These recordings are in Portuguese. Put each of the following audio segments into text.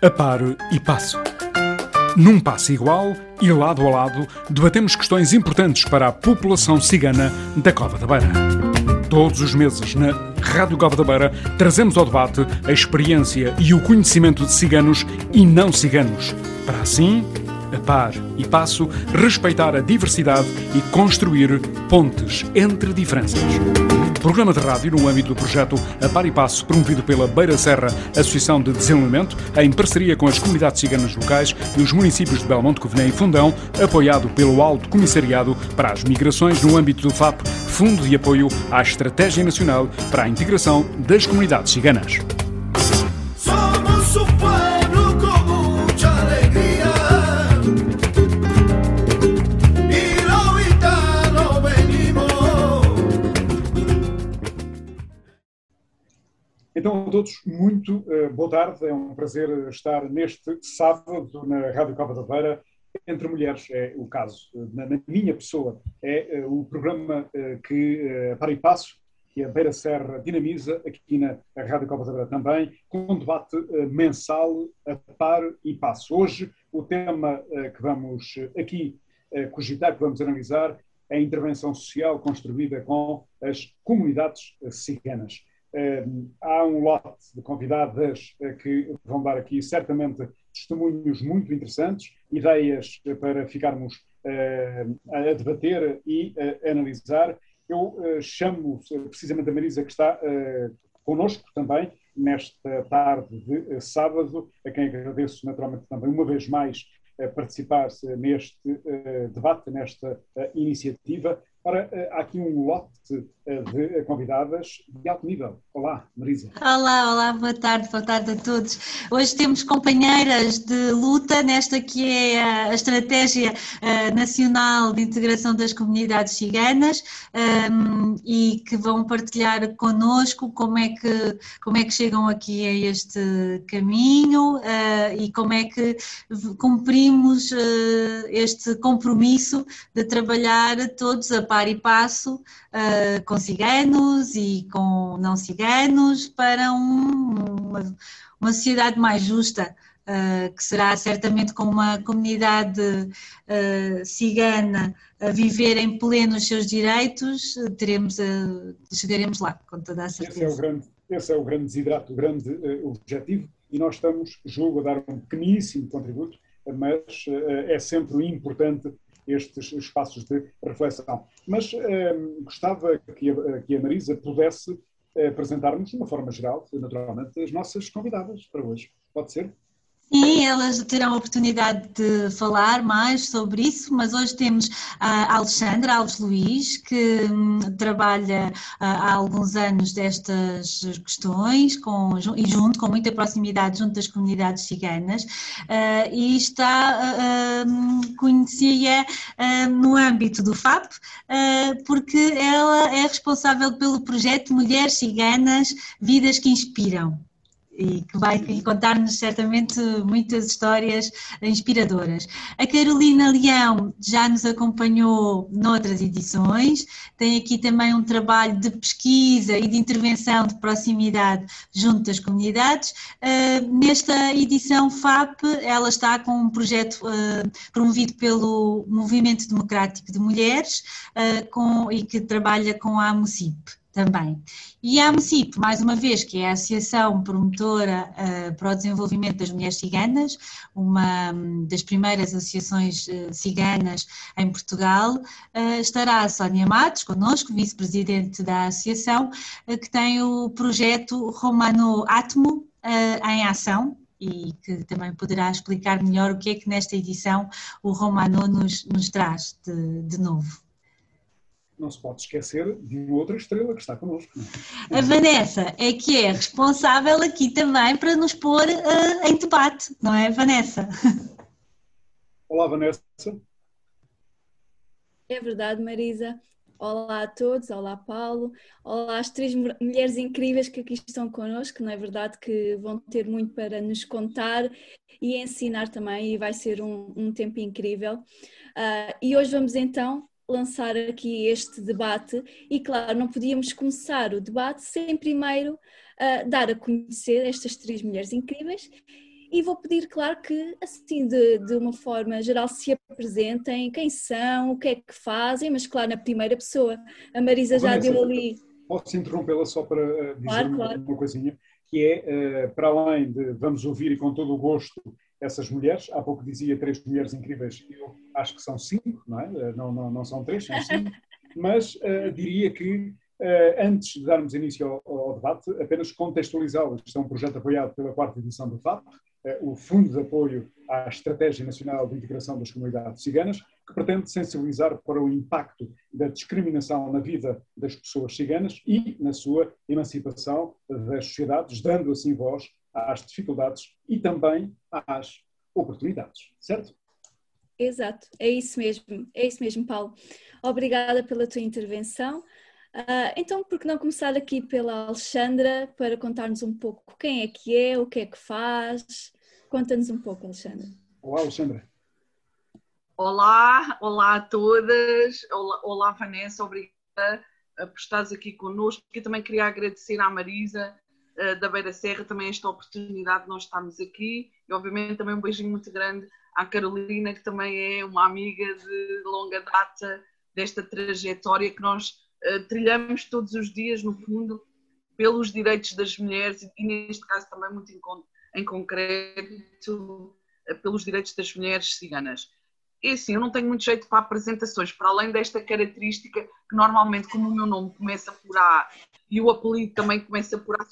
A par e passo. Num passo igual e lado a lado, debatemos questões importantes para a população cigana da Cova da Beira. Todos os meses, na Rádio Cova da Beira, trazemos ao debate a experiência e o conhecimento de ciganos e não ciganos, para assim, par e passo, respeitar a diversidade e construir pontes entre diferenças. Programa de rádio no âmbito do projeto A Par e Passo, promovido pela Beira Serra Associação de Desenvolvimento, em parceria com as comunidades ciganas locais e os municípios de Belmonte, Covilhã e Fundão, apoiado pelo Alto Comissariado para as Migrações no âmbito do FAP, Fundo de Apoio à Estratégia Nacional para a Integração das Comunidades Ciganas. Todos, muito eh, boa tarde. É um prazer estar neste sábado na Rádio Cova da Beira. Entre Mulheres é o caso. Na, minha pessoa, é eh, o programa eh, que, para e passo, que a Beira Serra dinamiza, aqui na Rádio Cova da Beira também, com um debate mensal a par e passo. Hoje, o tema que vamos aqui cogitar, que vamos analisar, é a intervenção social construída com as comunidades ciganas. Há um lote de convidadas eh, que vão dar aqui certamente testemunhos muito interessantes, ideias eh, para ficarmos eh, a debater e a analisar. Eu chamo precisamente a Marisa, que está connosco também nesta tarde de sábado, a quem agradeço naturalmente também uma vez mais participar neste debate, nesta iniciativa. Ora, eh, há aqui um lote eh, de eh, convidadas de alto nível. Olá, Marisa. Olá, olá, boa tarde, boa tarde a todos. Hoje temos companheiras de luta nesta que é a Estratégia eh, Nacional de Integração das Comunidades Ciganas ehm, e que vão partilhar connosco como é que, como é que chegam aqui a este caminho eh, e como é que cumprimos eh, este compromisso de trabalhar todos a par e passo com ciganos e com não ciganos para um- uma, uma sociedade mais justa, eh, que será certamente com uma comunidade eh, cigana a viver em pleno os seus direitos, teremos, eh, chegaremos lá, com toda a Esse é o certeza. grande, esse é o grande desidrato, o grande eh, objetivo, e nós estamos, julgo, a dar um pequeníssimo contributo, mas eh, é sempre importante estes espaços de reflexão. Mas eh, gostava que a, que a Marisa pudesse eh, apresentar-nos, de uma forma geral, naturalmente, as nossas convidadas para hoje. Pode ser? Sim, elas terão a oportunidade de falar mais sobre isso, mas hoje temos a Alexandra Alves Luiz, que hum, trabalha ah, há alguns anos destas questões com, e junto, com muita proximidade junto das comunidades ciganas, ah, e está, ah, hum, conhecia ah, no âmbito do FAP, porque ela é responsável pelo projeto Mulheres Ciganas, Vidas que Inspiram e que vai contar-nos certamente muitas histórias inspiradoras. A Carolina Leão já nos acompanhou noutras edições, tem aqui também um trabalho de pesquisa e de intervenção de proximidade junto das comunidades. Uh, nesta edição FAP, ela está com um projeto uh, promovido pelo Movimento Democrático de Mulheres uh, com, e que trabalha com a AMUCIP também. E a AMCIP, mais uma vez, que é a Associação Promotora uh, para o Desenvolvimento das Mulheres Ciganas, uma um, das primeiras associações uh, ciganas em Portugal, uh, estará a Sónia Matos, connosco, vice-presidente da associação, que tem o projeto Romano Atmo em ação, e que também poderá explicar melhor o que é que nesta edição o Romano nos, nos traz de, de novo não se pode esquecer de uma outra estrela que está connosco. A Vanessa é que é responsável aqui também para nos pôr uh, em debate, não é, Vanessa? Olá, Vanessa. É verdade, Marisa. Olá a todos, olá Paulo, olá às três mulheres incríveis que aqui estão connosco, não é verdade que vão ter muito para nos contar e ensinar também e vai ser um, um tempo incrível. Uh, e hoje vamos então lançar aqui este debate e claro, não podíamos começar o debate sem primeiro uh, dar a conhecer estas três mulheres incríveis e vou pedir, claro, que assim de, de uma forma geral se apresentem, quem são, o que é que fazem, mas claro, na primeira pessoa. A Marisa já Vanessa, deu ali. Posso interrompê-la só para dizer Claro, uma, claro. uma coisinha, que é, uh, para além de vamos ouvir e com todo o gosto essas mulheres, há pouco dizia três mulheres incríveis, eu acho que são cinco, não é? Uh, Não, não, não são três, são cinco, mas uh, diria que Uh, antes de darmos início ao, ao debate, apenas contextualizá-los. Isto é um projeto apoiado pela quarta edição do FAP, uh, o Fundo de Apoio à Estratégia Nacional de Integração das Comunidades Ciganas, que pretende sensibilizar para o impacto da discriminação na vida das pessoas ciganas e na sua emancipação das sociedades, dando assim voz às dificuldades e também às oportunidades, certo? Exato, é isso mesmo, é isso mesmo, Paulo. Obrigada pela tua intervenção. Uh, então, por que não começar aqui pela Alexandra para contar-nos um pouco quem é que é, o que é que faz? Conta-nos um pouco, Alexandra. Olá, Alexandra. Olá, olá a todas, olá, olá Vanessa, obrigada por estares aqui connosco. Eu também queria agradecer à Marisa uh, da Beira Serra também esta oportunidade de nós estarmos aqui e obviamente também um beijinho muito grande à Carolina, que também é uma amiga de longa data desta trajetória que nós uh, trilhamos todos os dias, no fundo, pelos direitos das mulheres e neste caso também muito em, em concreto pelos direitos das mulheres ciganas. É assim, eu não tenho muito jeito para apresentações, para além desta característica que normalmente, como o meu nome começa por A e o apelido também começa por A,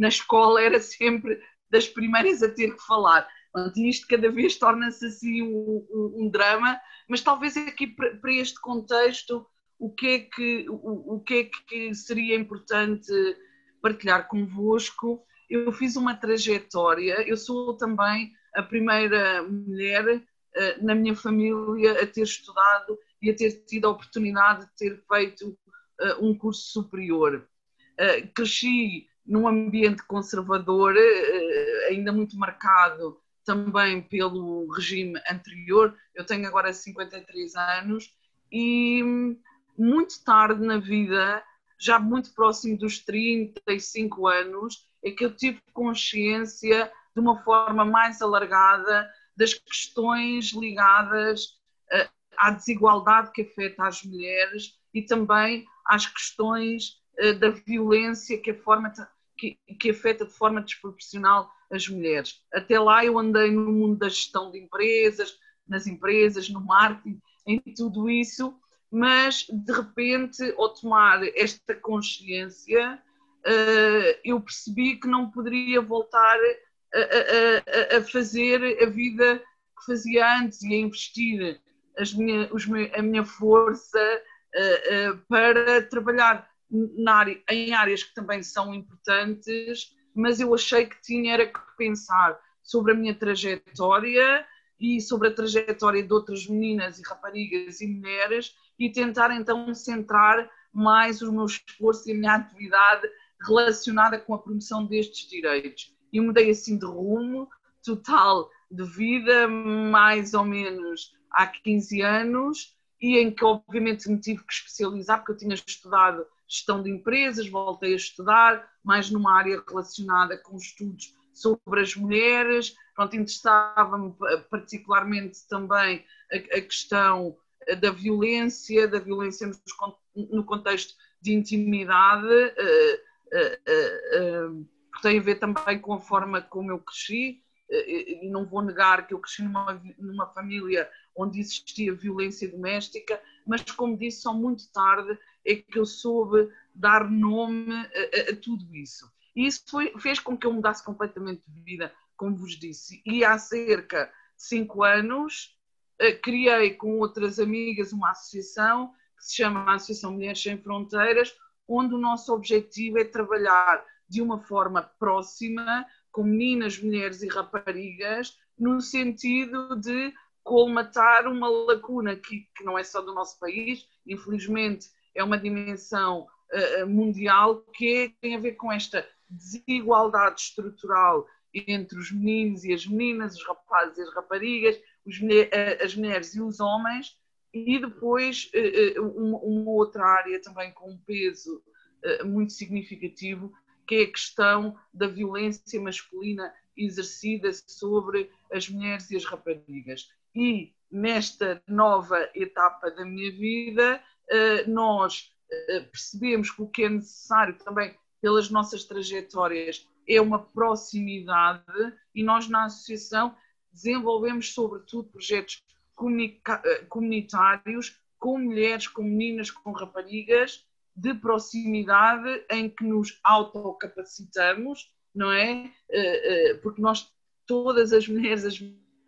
na escola era sempre das primeiras a ter que falar. E isto cada vez torna-se assim um, um, um, drama, mas talvez aqui para, este contexto, o que, é que, o, o que é que seria importante partilhar convosco? Eu fiz uma trajetória, eu sou também a primeira mulher na minha família a ter estudado e a ter tido a oportunidade de ter feito um curso superior. Cresci num ambiente conservador, ainda muito marcado também pelo regime anterior. Eu tenho agora 53 anos e muito tarde na vida, já muito próximo dos 35 anos, é que eu tive consciência de uma forma mais alargada das questões ligadas à desigualdade que afeta as mulheres e também às questões da violência que, a forma, que, que afeta de forma desproporcional as mulheres. Até lá eu andei no mundo da gestão de empresas, nas empresas, no marketing, em tudo isso, mas de repente, ao tomar esta consciência, eu percebi que não poderia voltar a, a, a, fazer a vida que fazia antes e a investir minha, os, a minha força uh, uh, para trabalhar área, em áreas que também são importantes, mas eu achei que tinha era que pensar sobre a minha trajetória e sobre a trajetória de outras meninas e raparigas e mulheres e tentar então centrar mais o meu esforço e a minha atividade relacionada com a promoção destes direitos. E mudei assim de rumo total de vida, mais ou menos há 15 anos, e em que obviamente me tive que especializar, porque eu tinha estudado gestão de empresas, voltei a estudar mais numa área relacionada com estudos sobre as mulheres, pronto, interessava-me particularmente também a, a, questão da violência, da violência no, no contexto de intimidade, uh, uh, uh, que tem a ver também com a forma como eu cresci, e não vou negar que eu cresci numa, numa família onde existia violência doméstica, mas como disse, só muito tarde é que eu soube dar nome a, a tudo isso. E isso foi, fez com que eu mudasse completamente de vida, como vos disse. E há cerca de cinco anos criei com outras amigas uma associação que se chama Associação Mulheres Sem Fronteiras, onde o nosso objetivo é trabalhar de uma forma próxima com meninas, mulheres e raparigas, no sentido de colmatar uma lacuna que, que não é só do nosso país, infelizmente é uma dimensão uh, mundial que tem a ver com esta desigualdade estrutural entre os meninos e as meninas, os rapazes e as raparigas, os, as mulheres e os homens, e depois uh, uma, uma outra área também com um peso uh, muito significativo, que é a questão da violência masculina exercida sobre as mulheres e as raparigas. E nesta nova etapa da minha vida, eh, nós eh, percebemos que o que é necessário também pelas nossas trajetórias é uma proximidade e nós na associação desenvolvemos sobretudo projetos eh, comunitários com mulheres, com meninas, com raparigas de proximidade em que nos autocapacitamos, não é? Porque nós, todas as mulheres, as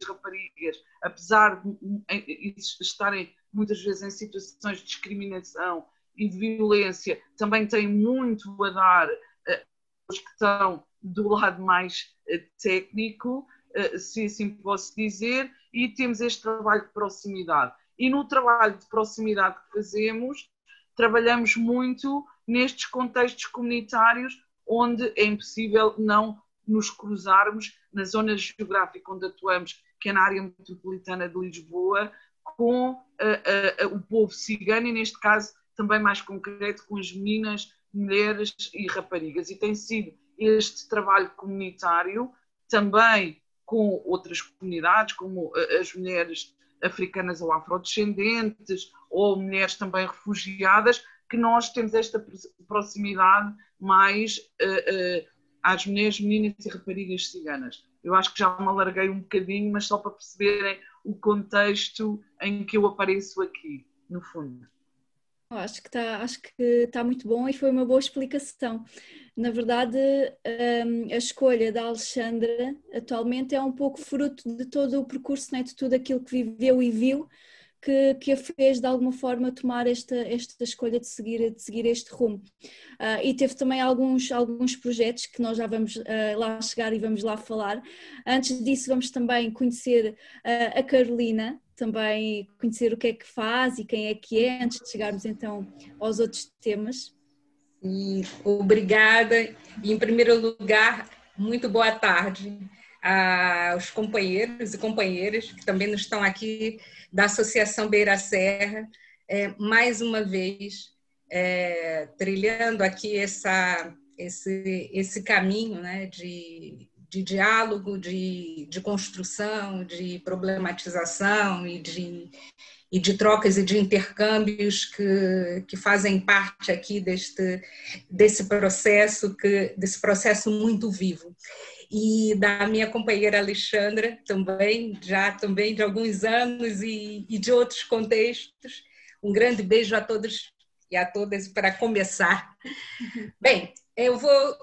raparigas, apesar de estarem muitas vezes em situações de discriminação e de violência, também têm muito a dar eh, aos que estão do lado mais eh, técnico, eh, se assim posso dizer, e temos este trabalho de proximidade. E no trabalho de proximidade que fazemos, trabalhamos muito nestes contextos comunitários onde é impossível não nos cruzarmos na zona geográfica onde atuamos, que é área metropolitana de Lisboa, com uh, uh, o povo cigano e, neste caso, também mais concreto, com as meninas, mulheres e raparigas. E tem sido este trabalho comunitário também com outras comunidades, como as mulheres africanas ou afrodescendentes, ou mulheres também refugiadas, que nós temos esta proximidade mais uh, às mulheres, meninas e raparigas ciganas. Eu acho que já me alarguei um bocadinho, mas só para perceberem o contexto em que eu apareço aqui, no fundo. Acho que está está muito bom e foi uma boa explicação. Na verdade, hum, a escolha da Alexandra atualmente é um pouco fruto de todo o percurso, né, de tudo aquilo que viveu e viu que, que a fez de alguma forma tomar esta, esta escolha de seguir, de seguir este rumo. Uh, e teve também alguns, alguns projetos que nós já vamos uh, lá chegar e vamos lá falar. Antes disso, vamos também conhecer uh, a Carolina, também conhecer o que é que faz e quem é que é, antes de chegarmos então aos outros temas. E obrigada. E, em primeiro lugar, muito boa tarde aos companheiros e companheiras que também nos estão aqui da Associação Beira Serra, é, mais uma vez é, trilhando aqui essa, esse, esse caminho né, de, de diálogo, de, de construção, de problematização e de, e de trocas e de intercâmbios que, que fazem parte aqui deste, desse processo, que, desse processo muito vivo e da minha companheira Alexandra também, já também de alguns anos e, e de outros contextos. Um grande beijo a todos e a todas para começar. Bem, eu vou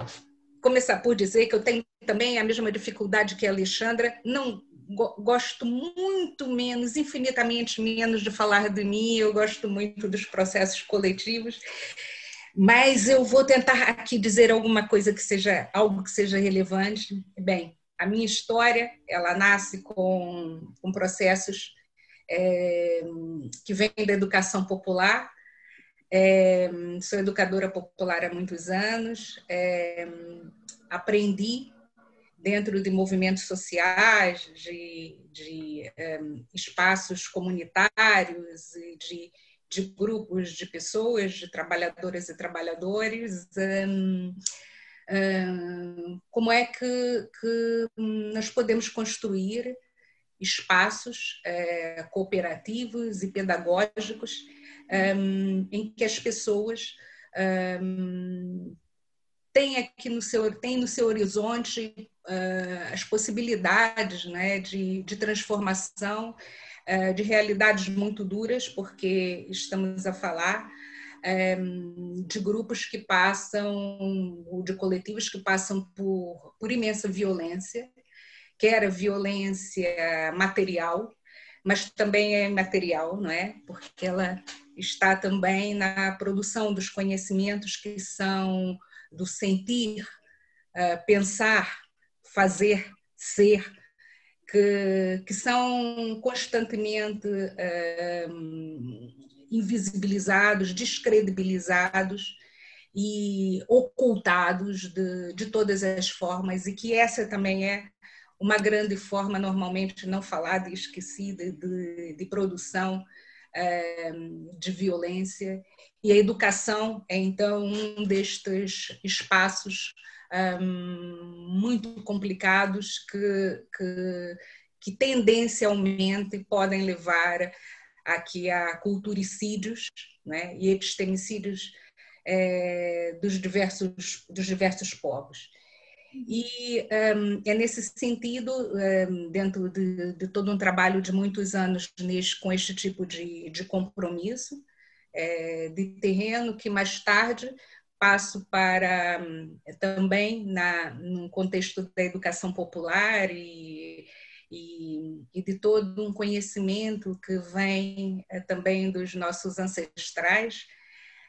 começar por dizer que eu tenho também a mesma dificuldade que a Alexandra, não gosto muito menos, infinitamente menos de falar de mim, eu gosto muito dos processos coletivos mas eu vou tentar aqui dizer alguma coisa que seja algo que seja relevante. Bem, a minha história ela nasce com, com processos é, que vêm da educação popular. É, sou educadora popular há muitos anos. É, aprendi dentro de movimentos sociais, de, de é, espaços comunitários e de de grupos de pessoas, de trabalhadoras e trabalhadores, um, um, como é que, que, nós podemos construir espaços é, cooperativos e pedagógicos um, em que as pessoas têm aqui no seu, têm no seu horizonte uh, as possibilidades né, de, de transformação de realidades muito duras, porque estamos a falar é, de grupos que passam, de coletivos que passam por, por imensa violência, quer violência material, mas também é material, não é? Porque ela está também na produção dos conhecimentos que são do sentir, é, pensar, fazer, ser, que, que são constantemente uh, invisibilizados, descredibilizados e ocultados de, de todas as formas, e que essa também é uma grande forma, normalmente não falada e esquecida, de, de produção eh, de violência, e a educação é então um destes espaços muito complicados que, que, que tendencialmente podem levar aqui a culturicídios né, e epistemicídios é, dos, diversos, dos diversos povos. E um, é nesse sentido, um, dentro de, de, todo um trabalho de muitos anos neste, com este tipo de, de compromisso é, de terreno, que mais tarde passo para também na, no contexto da educação popular e, e, e, de todo um conhecimento que vem é, também dos nossos ancestrais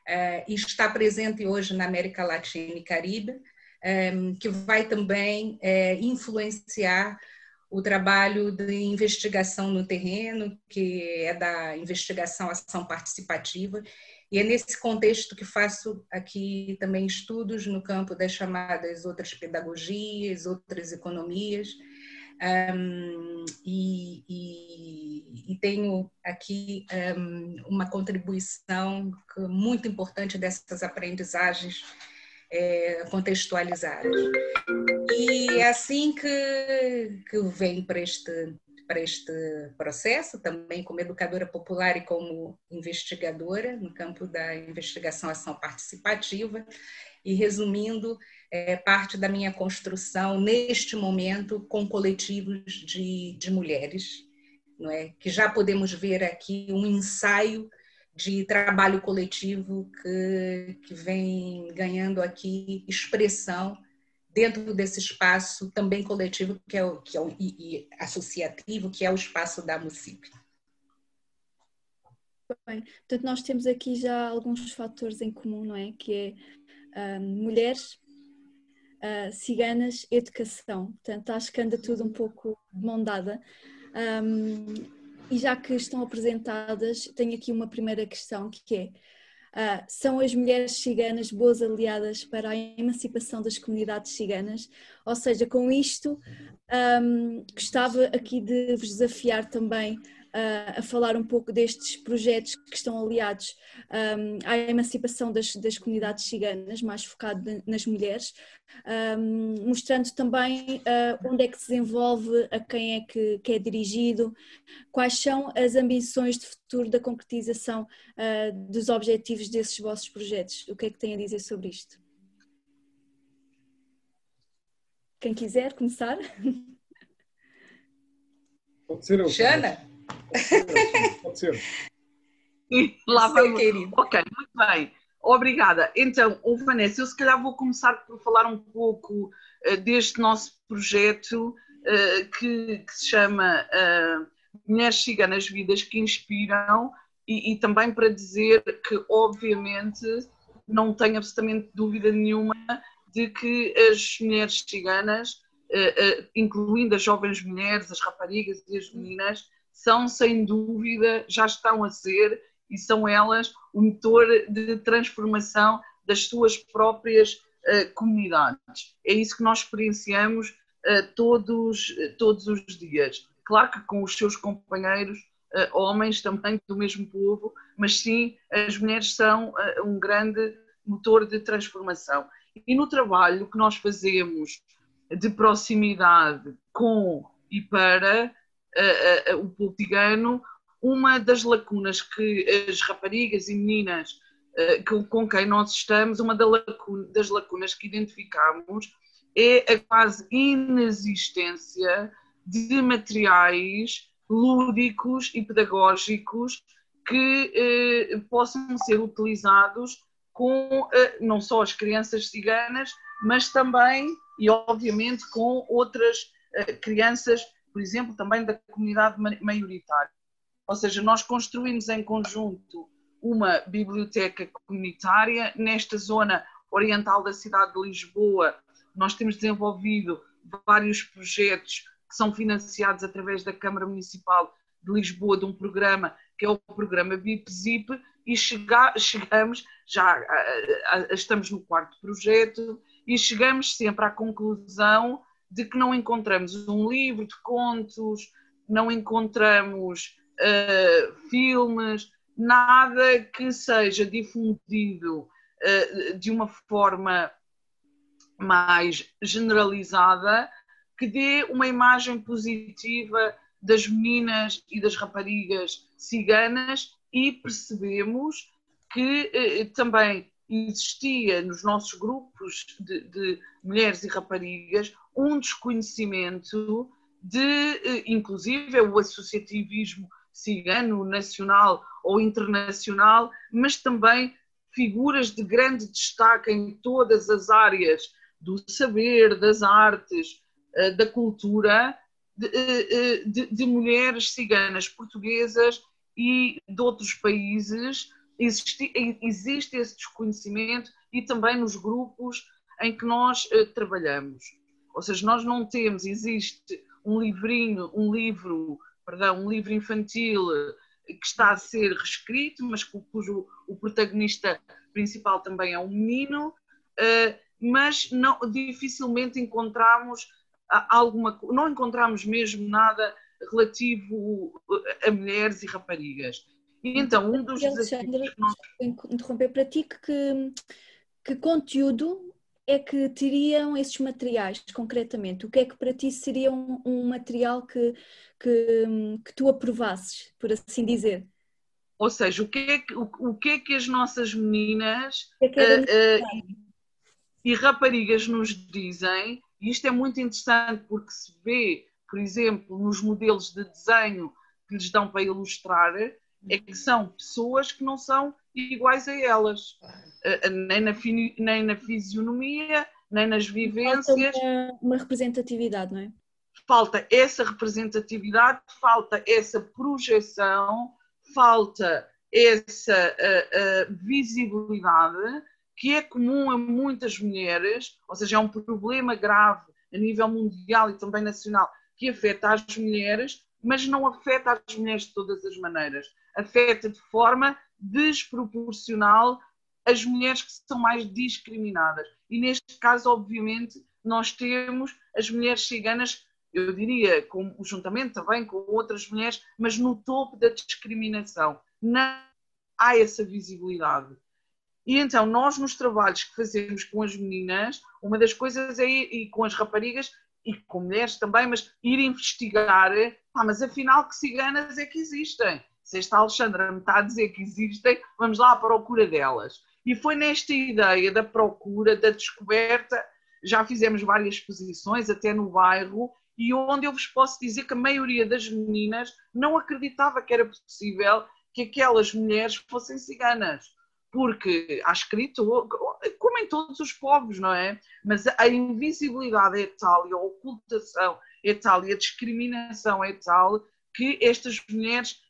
é, e está presente hoje na América Latina e Caribe, que vai também influenciar o trabalho de investigação no terreno, que é da investigação ação participativa, e é nesse contexto que faço aqui também estudos no campo das chamadas outras pedagogias, outras economias, um, e, e, e, tenho aqui um, uma contribuição muito importante dessas aprendizagens é, contextualizadas. E é assim que, que venho para este, para este processo, também como educadora popular e como investigadora no campo da investigação-ação participativa. E resumindo, é parte da minha construção neste momento com coletivos de, de mulheres, não é? que já podemos ver aqui um ensaio de trabalho coletivo que, que vem ganhando aqui expressão dentro desse espaço também coletivo que é o, que é o, e, e associativo, que é o espaço da MUCIP. Bem, portanto, nós temos aqui já alguns fatores em comum, não é? Que é um, mulheres, uh, ciganas, educação. Portanto, acho que anda tudo um pouco de mão dada. Um, e já que estão apresentadas, tenho aqui uma primeira questão que é Uh, são as mulheres ciganas boas aliadas para a emancipação das comunidades ciganas? Ou seja, com isto, um, gostava aqui de vos desafiar também uh, a falar um pouco destes projetos que estão aliados um, à emancipação das, das, comunidades ciganas, mais focado nas mulheres, um, mostrando também uh, onde é que se desenvolve, a quem é que, que, é dirigido, quais são as ambições de futuro da concretização uh, dos objetivos desses vossos projetos. O que é que tem a dizer sobre isto? Quem quiser começar? Pode ser eu. Jana? Pode ser. Lá vai, querido. Ok, muito bem. Obrigada. Então, oh, Vanessa, eu se calhar vou começar por falar um pouco uh, deste nosso projeto uh, que, que, se chama uh, Mulheres Ciganas Vidas que Inspiram e, e, também para dizer que, obviamente, não tenho absolutamente dúvida nenhuma de que as mulheres ciganas, incluindo as jovens mulheres, as raparigas e as meninas, são sem dúvida, já estão a ser e são elas o motor de transformação das suas próprias uh, comunidades. É isso que nós experienciamos uh, todos, todos os dias. Claro que com os seus companheiros, uh, homens também do mesmo povo, mas sim, as mulheres são um grande motor de transformação. E no trabalho que nós fazemos de proximidade com e para uh, uh, o povo tigano, uma das lacunas que as raparigas e meninas uh, com quem nós estamos, uma das lacunas que identificamos é a quase inexistência de materiais lúdicos e pedagógicos que eh, possam ser utilizados com eh, não só as crianças ciganas, mas também e obviamente com outras eh, crianças por exemplo, também da comunidade maioritária. Ou seja, nós construímos em conjunto uma biblioteca comunitária nesta zona oriental da cidade de Lisboa. Nós temos desenvolvido vários projetos que são financiados através da Câmara Municipal de Lisboa, de um programa que é o programa BIP-ZIP, e chega, chegamos, já estamos no quarto projeto, e chegamos sempre à conclusão de que não encontramos um livro de contos, não encontramos uh, filmes, nada que seja difundido uh, de uma forma mais generalizada, que dê uma imagem positiva das meninas e das raparigas ciganas e percebemos que eh, também existia nos nossos grupos de, de, mulheres e raparigas um desconhecimento de, eh, inclusive, o associativismo cigano nacional ou internacional, mas também figuras de grande destaque em todas as áreas do saber, das artes, eh, da cultura, de, eh, de, de mulheres ciganas portuguesas e de outros países. Existe, existe esse desconhecimento e também nos grupos em que nós uh, trabalhamos. Ou seja, nós não temos, existe um livrinho, um livro, perdão, um livro infantil que está a ser reescrito, mas cujo o protagonista principal também é um menino, uh, mas não, dificilmente encontramos alguma, não encontramos mesmo nada relativo a mulheres e raparigas. E então, um dos Alexandre, nós... interromper para ti, que, que conteúdo é que teriam esses materiais, concretamente? O que é que para ti seria um, um material que, que, que, tu aprovasses, por assim dizer? Ou seja, o que é que, o, o que, é que as nossas meninas é que é uh, uh, e raparigas nos dizem e isto é muito interessante porque se vê, por exemplo, nos modelos de desenho que lhes dão para ilustrar, é que são pessoas que não são iguais a elas, nem na, nem na fisionomia, nem nas vivências. Falta uma, uma representatividade, não é? Falta essa representatividade, falta essa projeção, falta essa uh, uh, visibilidade que é comum a muitas mulheres, ou seja, é um problema grave a nível mundial e também nacional, que afeta as mulheres, mas não afeta as mulheres de todas as maneiras. Afeta de forma desproporcional as mulheres que são mais discriminadas. E neste caso, obviamente, nós temos as mulheres ciganas, eu diria, com, juntamente também com outras mulheres, mas no topo da discriminação. Não há essa visibilidade. E então, nós nos trabalhos que fazemos com as meninas, uma das coisas é ir, e com as raparigas e com mulheres também, mas ir investigar, ah, mas afinal que ciganas é que existem? Se esta Alexandra me está a dizer que existem, vamos lá à procura delas. E foi nesta ideia da procura, da descoberta, já fizemos várias exposições, até no bairro, e onde eu vos posso dizer que a maioria das meninas não acreditava que era possível que aquelas mulheres fossem ciganas porque há escrito, como em todos os povos, não é? Mas a invisibilidade é tal e a ocultação é tal e a discriminação é tal que estas mulheres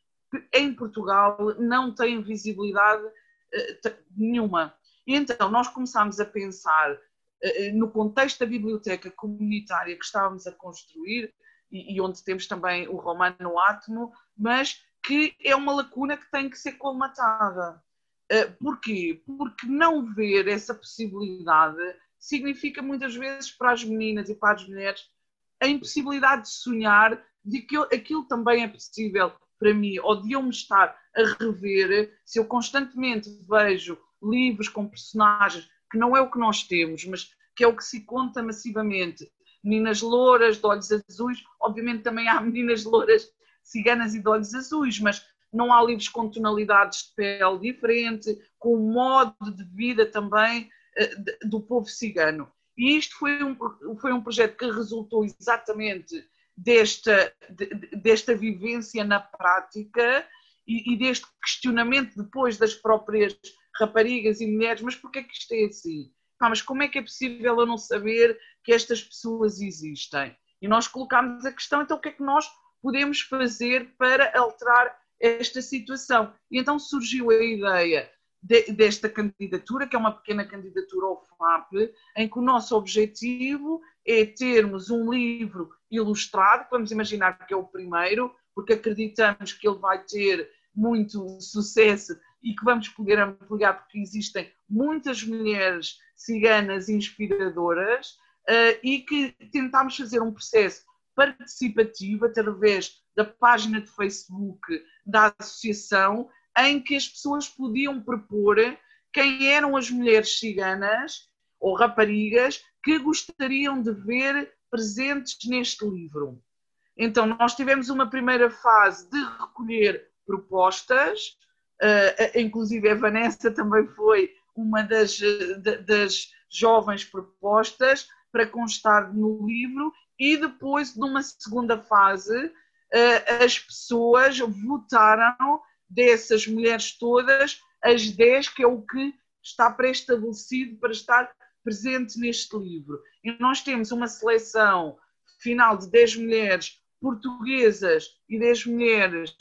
em Portugal não têm visibilidade uh, nenhuma. E então nós começámos a pensar uh, no contexto da biblioteca comunitária que estávamos a construir e, e onde temos também o Romano Átomo, mas que é uma lacuna que tem que ser colmatada eh, porquê? Porque não ver essa possibilidade significa muitas vezes para as meninas e para as mulheres a impossibilidade de sonhar de que aquilo também é possível para mim, ou de eu me estar a rever se eu constantemente vejo livros com personagens que não é o que nós temos, mas que é o que se conta massivamente. Meninas louras, de olhos azuis, obviamente também há meninas louras ciganas e de olhos azuis, mas não há livros com tonalidades de pele diferente, com um modo de vida também uh, do povo cigano. E isto foi um, foi um projeto que resultou exatamente desta, de, desta vivência na prática e, e, deste questionamento depois das próprias raparigas e mulheres, mas porquê é que isto é assim? Pá, mas como é que é possível eu não saber que estas pessoas existem? E nós colocámos a questão, então o que é que nós podemos fazer para alterar esta situação. E então surgiu a ideia de, desta candidatura, que é uma pequena candidatura ao FAP, em que o nosso objetivo é termos um livro ilustrado, vamos imaginar que é o primeiro, porque acreditamos que ele vai ter muito sucesso e que vamos poder ampliar, porque existem muitas mulheres ciganas inspiradoras uh, e que tentámos fazer um processo participativo através da página de Facebook da associação, em que as pessoas podiam propor quem eram as mulheres ciganas ou raparigas que gostariam de ver presentes neste livro. Então, nós tivemos uma primeira fase de recolher propostas, uh, inclusive a Vanessa também foi uma das, das jovens propostas para constar no livro, e depois, numa segunda fase, as pessoas votaram dessas mulheres todas, as 10, que é o que está pré-estabelecido para estar presente neste livro. E nós temos uma seleção final de 10 mulheres portuguesas e 10 mulheres,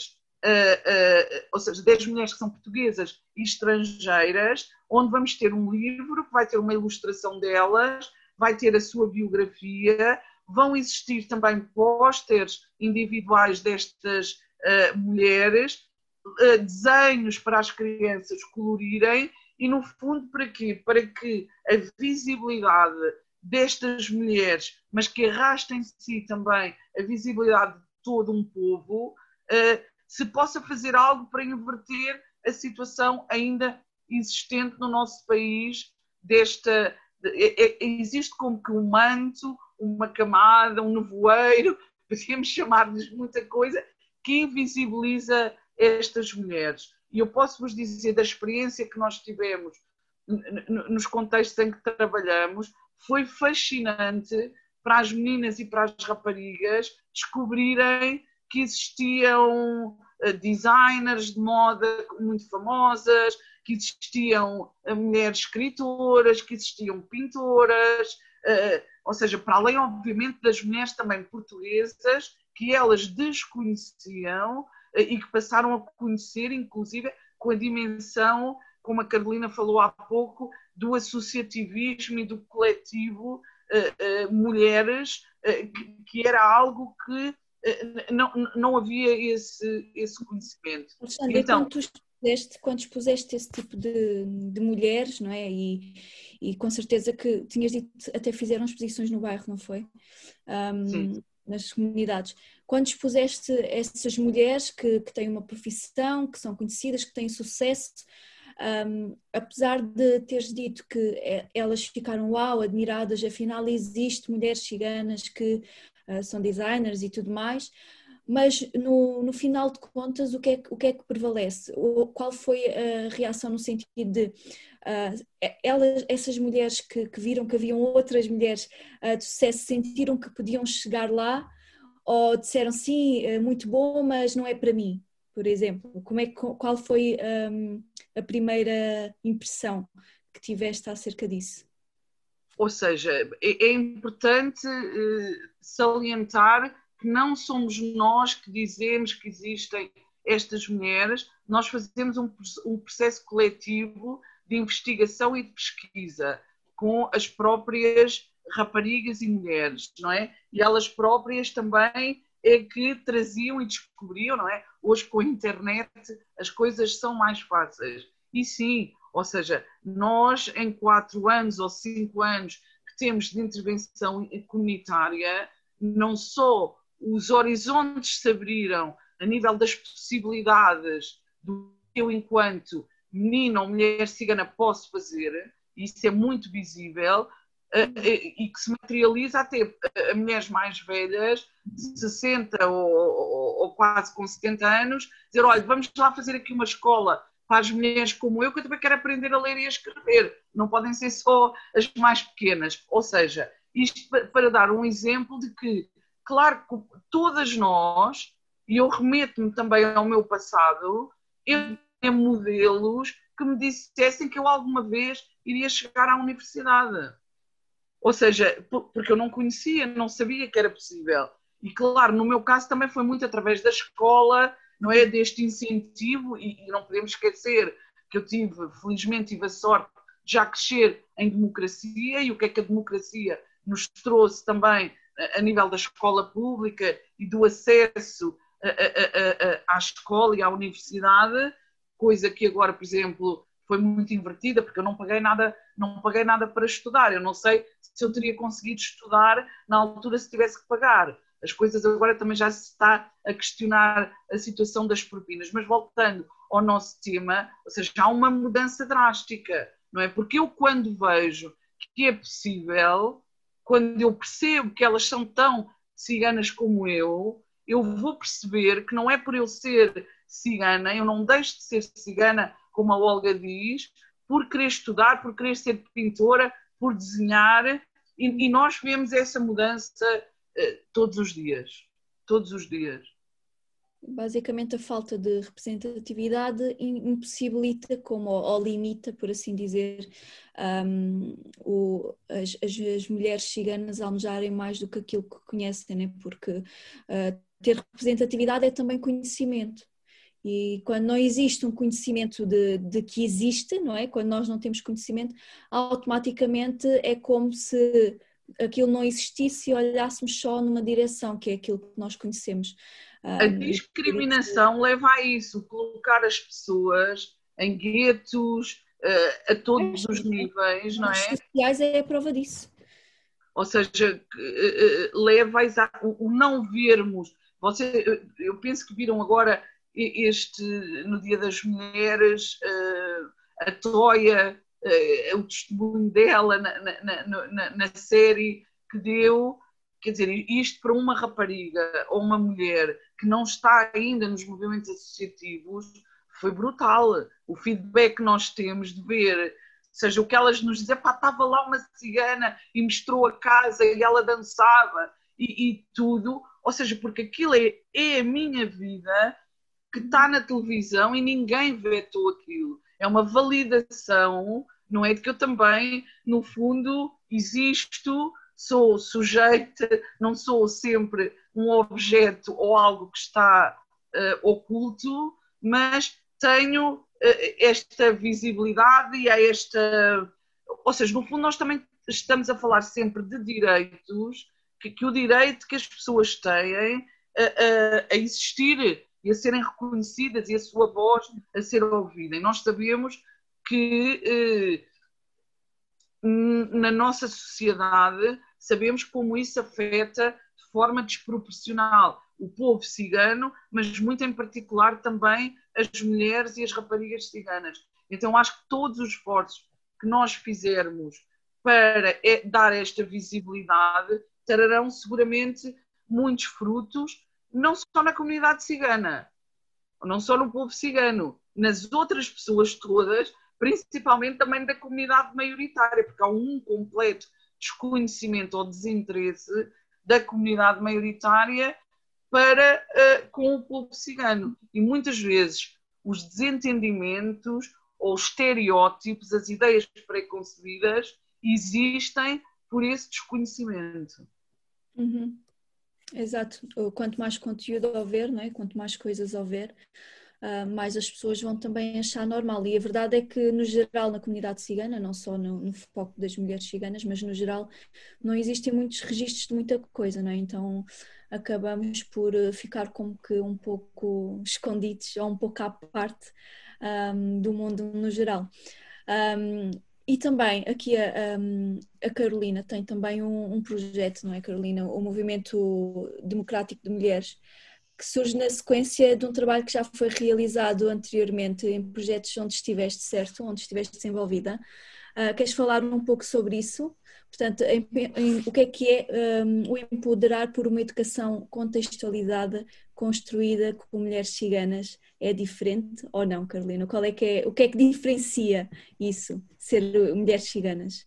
uh, uh, ou seja, 10 mulheres que são portuguesas e estrangeiras, onde vamos ter um livro que vai ter uma ilustração delas, vai ter a sua biografia, vão existir também pósteres individuais destas uh, mulheres, desenhos para as crianças colorirem e no fundo para quê? Para que a visibilidade destas mulheres, mas que arrasta em si também a visibilidade de todo um povo, uh, se possa fazer algo para inverter a situação ainda existente no nosso país desta é, é, existe como que um manto, uma camada, um nevoeiro, podemos chamar-lhes muita coisa, que invisibiliza estas mulheres. E eu posso vos dizer da experiência que nós tivemos nos contextos em que trabalhamos, foi fascinante para as meninas e para as raparigas descobrirem que existiam eh, designers de moda muito famosas, que existiam eh, mulheres escritoras, que existiam pintoras, eh, ou seja, para além, obviamente, das mulheres também portuguesas que elas desconheciam e que passaram a conhecer, inclusive, com a dimensão, como a Carolina falou há pouco, do associativismo e do coletivo uh, uh, mulheres, que, era algo que não, não havia esse, esse conhecimento. Alexandre, então, quando, expuseste, quando expuseste esse tipo de, de mulheres, não é? E, e com certeza que tinhas dito, até fizeram exposições no bairro, não foi? Um, Sim nas comunidades. Quando expuseste essas mulheres que, que têm uma profissão, que são conhecidas, que têm sucesso, um, apesar de teres dito que é, elas ficaram uau, admiradas, afinal existe mulheres ciganas que uh, são designers e tudo mais, mas no, no final de contas o que, é, o que é que prevalece? O, qual foi a reação no sentido de uh, elas, essas mulheres que, que, viram que haviam outras mulheres uh, de sucesso sentiram que podiam chegar lá ou disseram sim, é muito bom, mas não é para mim, por exemplo? Como é, qual foi um, a primeira impressão que tiveste acerca disso? Ou seja, é, é importante uh, salientar que não somos nós que dizemos que existem estas mulheres, nós fazemos um, um processo coletivo de investigação e de pesquisa com as próprias raparigas e mulheres, não é? E elas próprias também é que traziam e descobriam, não é? Hoje com a internet as coisas são mais fáceis. E sim, ou seja, nós em quatro anos ou cinco anos que temos de intervenção comunitária, não só os horizontes se abriram a nível das possibilidades do que eu enquanto menina ou mulher cigana posso fazer, isso é muito visível, eh, eh, e que se materializa até a mulheres mais velhas, de 60 ou, ou, ou, quase com 70 anos, dizer, olha, vamos lá fazer aqui uma escola para as mulheres como eu, que eu também quero aprender a ler e a escrever. Não podem ser só as mais pequenas. Ou seja, isto para dar um exemplo de que, claro que todas nós, e eu remeto-me também ao meu passado, eu tinha modelos que me dissessem que eu alguma vez iria chegar à universidade. Ou seja, porque eu não conhecia, não sabia que era possível. E claro, no meu caso também foi muito através da escola, não é? Deste incentivo, e, não podemos esquecer que eu tive, felizmente, tive a sorte de já crescer em democracia, e o que é que a democracia nos trouxe também a nível da escola pública e do acesso à escola e à universidade, coisa que agora, por exemplo, foi muito invertida, porque eu não paguei nada, não paguei nada para estudar. Eu não sei se eu teria conseguido estudar na altura se tivesse que pagar. As coisas agora também já se está a questionar a situação das propinas. Mas voltando ao nosso tema, ou seja, há uma mudança drástica, não é? Porque eu, quando vejo que é possível, quando eu percebo que elas são tão ciganas como eu, eu vou perceber que não é por eu ser cigana, eu não deixo de ser cigana, como a Olga diz, por querer estudar, por querer ser pintora, por desenhar, e, e nós vemos essa mudança uh, todos os dias. Todos os dias. Basicamente, a falta de representatividade impossibilita, como ou, limita, por assim dizer, um, o, as, as, mulheres ciganas almejarem mais do que aquilo que conhecem, né? porque uh, ter representatividade é também conhecimento. E quando não existe um conhecimento de, de, que existe, não é? Quando nós não temos conhecimento, automaticamente é como se aquilo não existisse e olhássemos só numa direção, que é aquilo que nós conhecemos. A discriminação leva a isso, colocar as pessoas em guetos, uh, a todos os níveis, não é? As sociais é a prova disso. Ou seja, uh, leva a o não vermos. Você, eu penso que viram agora este, no Dia das Mulheres, a Toia, o testemunho dela na, na, na, na série que deu, quer dizer, isto para uma rapariga ou uma mulher que não está ainda nos movimentos associativos foi brutal. O feedback que nós temos de ver, seja o que elas nos dizem, pá, estava lá uma cigana e mostrou a casa e ela dançava e, e tudo, ou seja, porque aquilo é, é a minha vida que está na televisão e ninguém vetou aquilo. É uma validação, não é? De que eu também, no fundo, existo, sou sujeita, não sou sempre um objeto ou algo que está uh, oculto, mas tenho uh, esta visibilidade e há esta. Ou seja, no fundo, nós também estamos a falar sempre de direitos, que, que o direito que as pessoas têm a, a, a existir e a serem reconhecidas e a sua voz a ser ouvida. E nós sabemos que eh, na nossa sociedade sabemos como isso afeta de forma desproporcional o povo cigano, mas muito em particular também as mulheres e as raparigas ciganas. Então acho que todos os esforços que nós fizermos para dar esta visibilidade trarão seguramente muitos frutos não só na comunidade cigana, não só no povo cigano, nas outras pessoas todas, principalmente também da comunidade maioritária, porque há um completo desconhecimento ou desinteresse da comunidade maioritária para uh, com o povo cigano. E muitas vezes os desentendimentos ou estereótipos, as ideias preconcebidas, existem por esse desconhecimento. Uhum. Exato. Quanto mais conteúdo houver, não é? quanto mais coisas houver, uh, mais as pessoas vão também achar normal. E a verdade é que, no geral, na comunidade cigana, não só no, no foco das mulheres ciganas, mas no geral, não existem muitos registros de muita coisa, não é? Então acabamos por ah, ficar como que um pouco escondidos ou um pouco à parte um, do mundo no geral. Um, e também aqui a, a, Carolina tem também um, um, projeto, não é, Carolina? O Movimento Democrático de Mulheres, que surge na sequência de um trabalho que já foi realizado anteriormente em projetos onde estiveste, certo? Onde estiveste desenvolvida. Uh, queres falar um pouco sobre isso? Portanto, em, em, o que é que é um, o empoderar por uma educação contextualizada, construída com mulheres ciganas? É diferente ou não, Carolina? Qual é que é, o que é que diferencia isso, ser mulheres ciganas?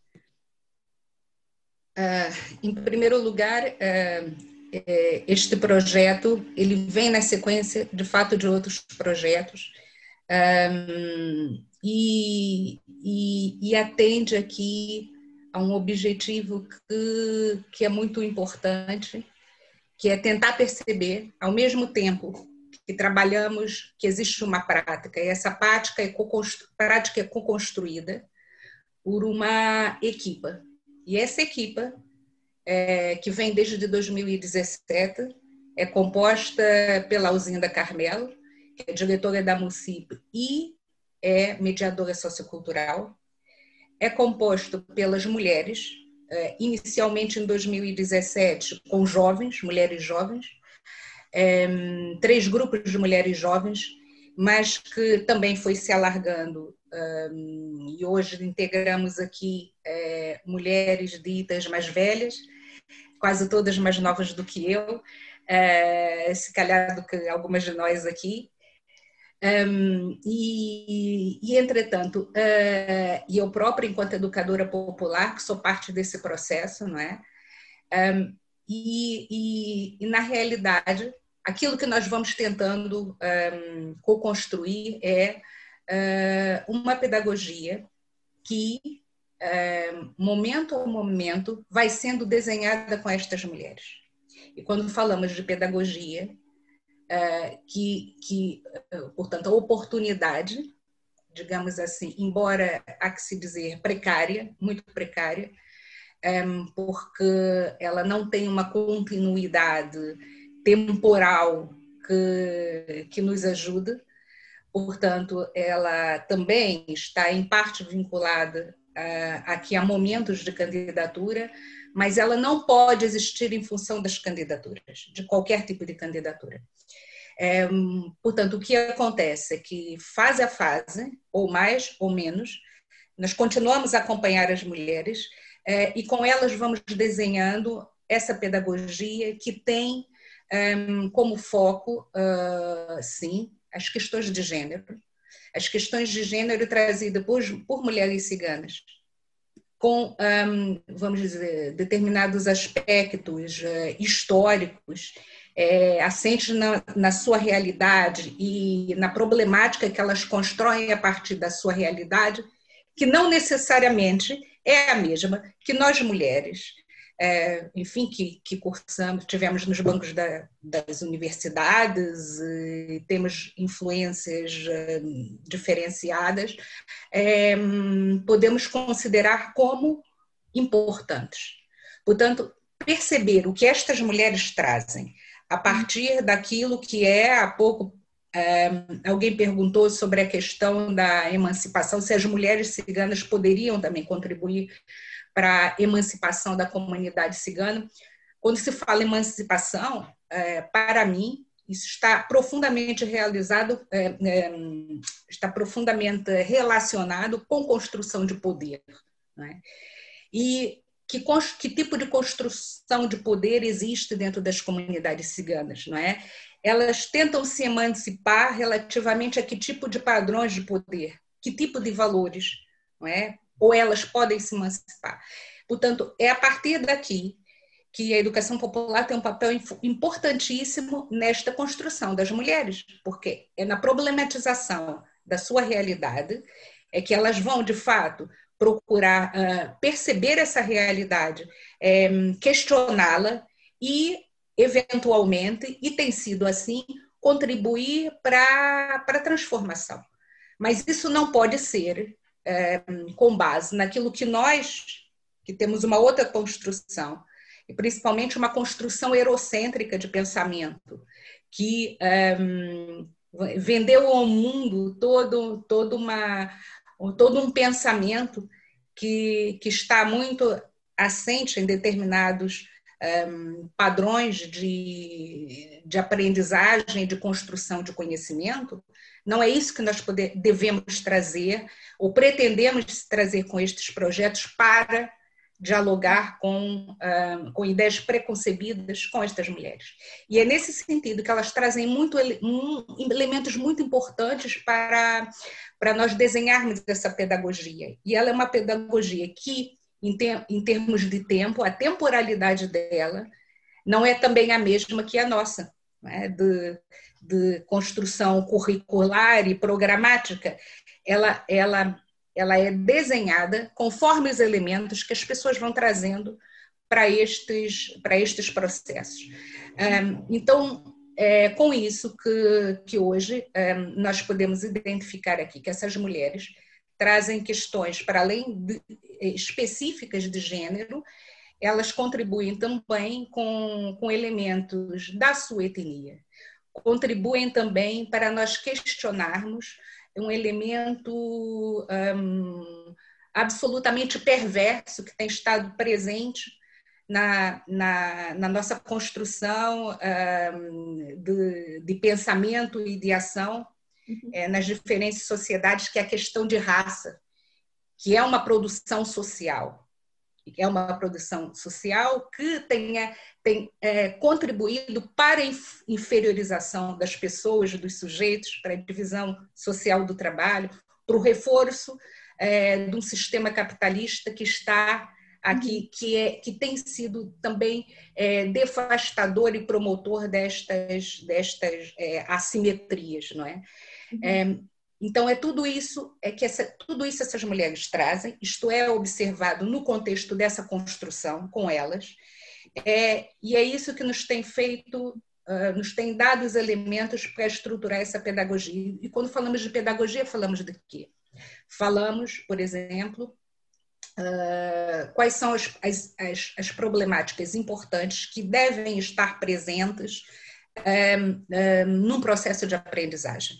Uh, em primeiro lugar, uh, este projeto ele vem na sequência, de fato, de outros projetos um, e, e, e atende aqui a um objetivo que, que é muito importante, que é tentar perceber, ao mesmo tempo que trabalhamos, que existe uma prática, e essa prática é prática é co-construída por uma equipa. E essa equipa, é, que vem desde 2017, é composta pela Alzinda Carmelo, que é diretora da MUCIP e é mediadora sociocultural, é composto pelas mulheres, é, inicialmente em 2017 com jovens, mulheres jovens, é, três grupos de mulheres jovens, mas que também foi se alargando. e hoje integramos aqui é, mulheres ditas mais velhas, quase todas mais novas do que eu, se calhar do que algumas de nós aqui, um, e, e, entretanto, uh, e eu própria, enquanto educadora popular, que sou parte desse processo, não é? Um, e, e, e, na realidade, aquilo que nós vamos tentando um, co-construir é uh, uma pedagogia que, uh, momento a momento, vai sendo desenhada com estas mulheres. E quando falamos de pedagogia, é, que, que, é, portanto, a oportunidade, digamos assim, embora há que se dizer precária, muito precária, é, porque ela não tem uma continuidade temporal que, que nos ajude, portanto, ela também está em parte vinculada aqui a momentos de candidatura, mas ela não pode existir em função das candidaturas, de qualquer tipo de candidatura. É, portanto, o que acontece é que, fase a fase, ou mais ou menos, nós continuamos a acompanhar as mulheres é, e com elas vamos desenhando essa pedagogia que tem como foco, uh, sim, as questões de gênero, as questões de gênero trazidas por, por mulheres ciganas, com, vamos dizer, determinados aspectos uh, históricos é, assente na, na sua realidade e na problemática que elas constroem a partir da sua realidade, que não necessariamente é a mesma que nós mulheres, é, enfim, que, que cursamos, tivemos nos bancos da, das universidades, temos influências é, diferenciadas, é, podemos considerar como importantes. Portanto, perceber o que estas mulheres trazem a partir daquilo que é há pouco é, alguém perguntou sobre a questão da emancipação, se as mulheres ciganas poderiam também contribuir para a emancipação da comunidade cigana. Quando se fala em emancipação, é, para mim, isso está profundamente realizado, é, é, está profundamente relacionado com construção de poder. Né? E que, que tipo de construção de poder existe dentro das comunidades ciganas, não é? Elas tentam se emancipar relativamente a que tipo de padrões de poder, que tipo de valores, não é? Ou elas podem se emancipar. Portanto, é a partir daqui que a educação popular tem um papel importantíssimo nesta construção das mulheres, porque é na problematização da sua realidade é que elas vão, de fato, procurar uh, perceber essa realidade, é, questioná-la e, eventualmente, e tem sido assim, contribuir para a transformação. Mas isso não pode ser é, com base naquilo que nós, que temos uma outra construção, e principalmente uma construção eurocêntrica de pensamento, que um, vendeu ao mundo todo, todo uma, todo um pensamento que, que está muito assente em determinados um, padrões de, de aprendizagem, de construção de conhecimento, não é isso que nós poder, devemos trazer ou pretendemos trazer com estes projetos para dialogar com, uh, com ideias preconcebidas com estas mulheres. E é nesse sentido que elas trazem muito, elementos muito importantes para, para nós desenharmos essa pedagogia. E ela é uma pedagogia que, em, em termos de tempo, a temporalidade dela não é também a mesma que a nossa, né? De construção curricular e programática. Ela, ela ela é desenhada conforme os elementos que as pessoas vão trazendo para estes, para estes processos. Então, é com isso que, que hoje nós podemos identificar aqui que essas mulheres trazem questões para além de, específicas de gênero, elas contribuem também com, com elementos da sua etnia, contribuem também para nós questionarmos um elemento um, absolutamente perverso que tem estado presente na, na, na nossa construção um, de, de, pensamento e de ação uhum. é, nas diferentes sociedades, que é a questão de raça, que é uma produção social. É uma produção social que tenha, tem é, contribuído para a inferiorização das pessoas, dos sujeitos, para a divisão social do trabalho, para o reforço é, de um sistema capitalista que está aqui, uhum. que, é, que tem sido também é, devastador e promotor destas, destas é, assimetrias, não é? Uhum. Então é tudo isso é que essa, tudo isso essas mulheres trazem. Isto é observado no contexto dessa construção com elas, é, e é isso que nos tem feito, uh, nos tem dado os elementos para estruturar essa pedagogia. E quando falamos de pedagogia, falamos de quê? Falamos, por exemplo, Uh, quais são as, as, as, problemáticas importantes que devem estar presentes uh, uh, num processo de aprendizagem,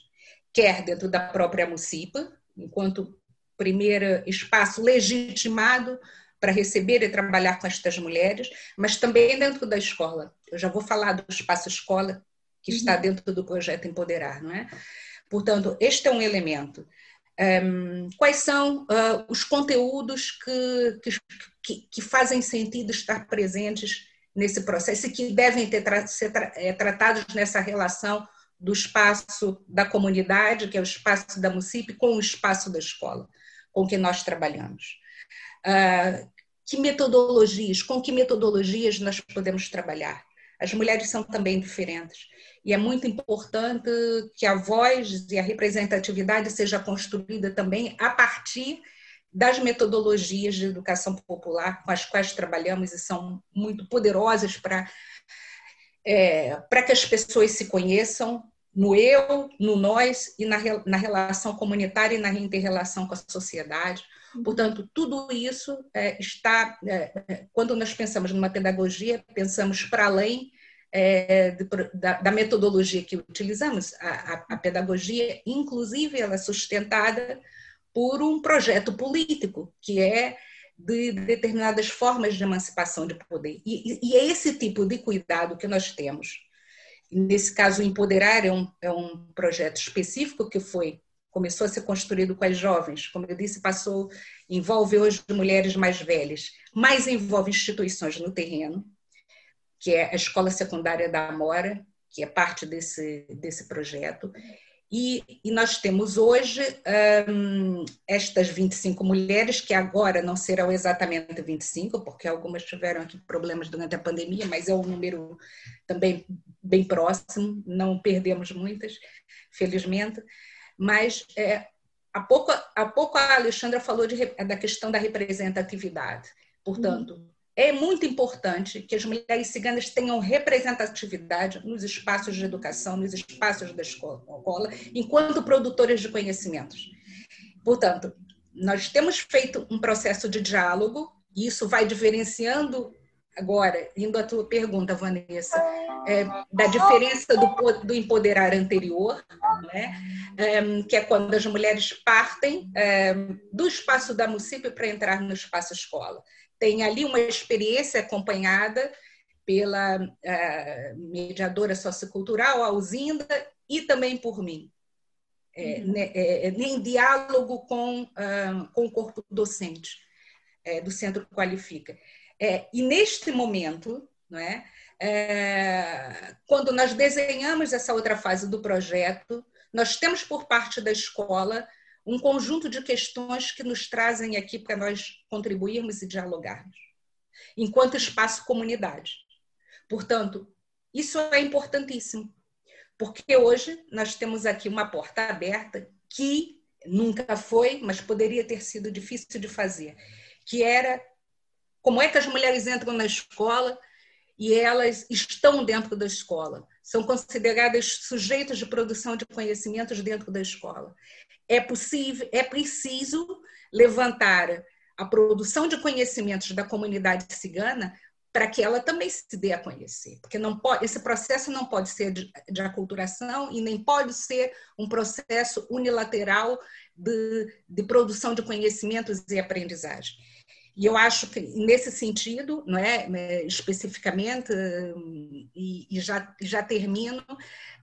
quer dentro da própria MUCIPA, enquanto primeiro espaço legitimado para receber e trabalhar com estas mulheres, mas também dentro da escola. Eu já vou falar do espaço escola que está uhum. dentro do projeto Empoderar, não é? Portanto, este é um elemento. Um, quais são uh, os conteúdos que, que, que, fazem sentido estar presentes nesse processo e que devem ter, ser é, tratados nessa relação do espaço da comunidade, que é o espaço da município, com o espaço da escola, com que nós trabalhamos. Uh, que metodologias, com que metodologias nós podemos trabalhar? As mulheres são também diferentes. E é muito importante que a voz e a representatividade seja construída também a partir das metodologias de educação popular com as quais trabalhamos e são muito poderosas para é, para que as pessoas se conheçam no eu, no nós e na, na relação comunitária e na interrelação com a sociedade. Portanto, tudo isso é, está, é, é quando nós pensamos numa pedagogia, pensamos para além é, de, da, da, metodologia que utilizamos. A, a, a, pedagogia, inclusive, ela é sustentada por um projeto político, que é de determinadas formas de emancipação de poder. E, e é esse tipo de cuidado que nós temos. Nesse caso, o Empoderar é um, é um projeto específico que foi começou a ser construído com as jovens, como eu disse, passou envolve hoje mulheres mais velhas, mas envolve instituições no terreno, que é a Escola Secundária da Amora, que é parte desse, desse projeto. E, e nós temos hoje um, estas 25 mulheres, que agora não serão exatamente 25, porque algumas tiveram aqui problemas durante a pandemia, mas é um número também bem próximo, não perdemos muitas, felizmente. Mas é, há, pouco, há pouco a Alexandra falou de, da questão da representatividade. Portanto, uhum é muito importante que as mulheres ciganas tenham representatividade nos espaços de educação, nos espaços da escola, enquanto produtoras de conhecimentos. Portanto, nós temos feito um processo de diálogo, e isso vai diferenciando agora, indo à tua pergunta, Vanessa, é, da diferença do, do empoderar anterior, né? É, que é quando as mulheres partem é, do espaço da município para entrar no espaço escola tem ali uma experiência acompanhada pela uh, mediadora sociocultural, Alzinda, e também por mim, é, uhum. né, é, é, em diálogo com, uh, com o corpo docente é, do Centro Qualifica. É, e neste momento, não é, é, quando nós desenhamos essa outra fase do projeto, nós temos por parte da escola um conjunto de questões que nos trazem aqui para nós contribuirmos e dialogarmos, enquanto espaço comunidade. Portanto, isso é importantíssimo, porque hoje nós temos aqui uma porta aberta que nunca foi, mas poderia ter sido difícil de fazer, que era como é que as mulheres entram na escola e elas estão dentro da escola, são consideradas sujeitos de produção de conhecimentos dentro da escola é possível, é preciso levantar a produção de conhecimentos da comunidade cigana para que ela também se dê a conhecer, porque não pode, esse processo não pode ser de, de aculturação e nem pode ser um processo unilateral de, de produção de conhecimentos e aprendizagem. E eu acho que, nesse sentido, não é, né, especificamente, e, e já, já termino,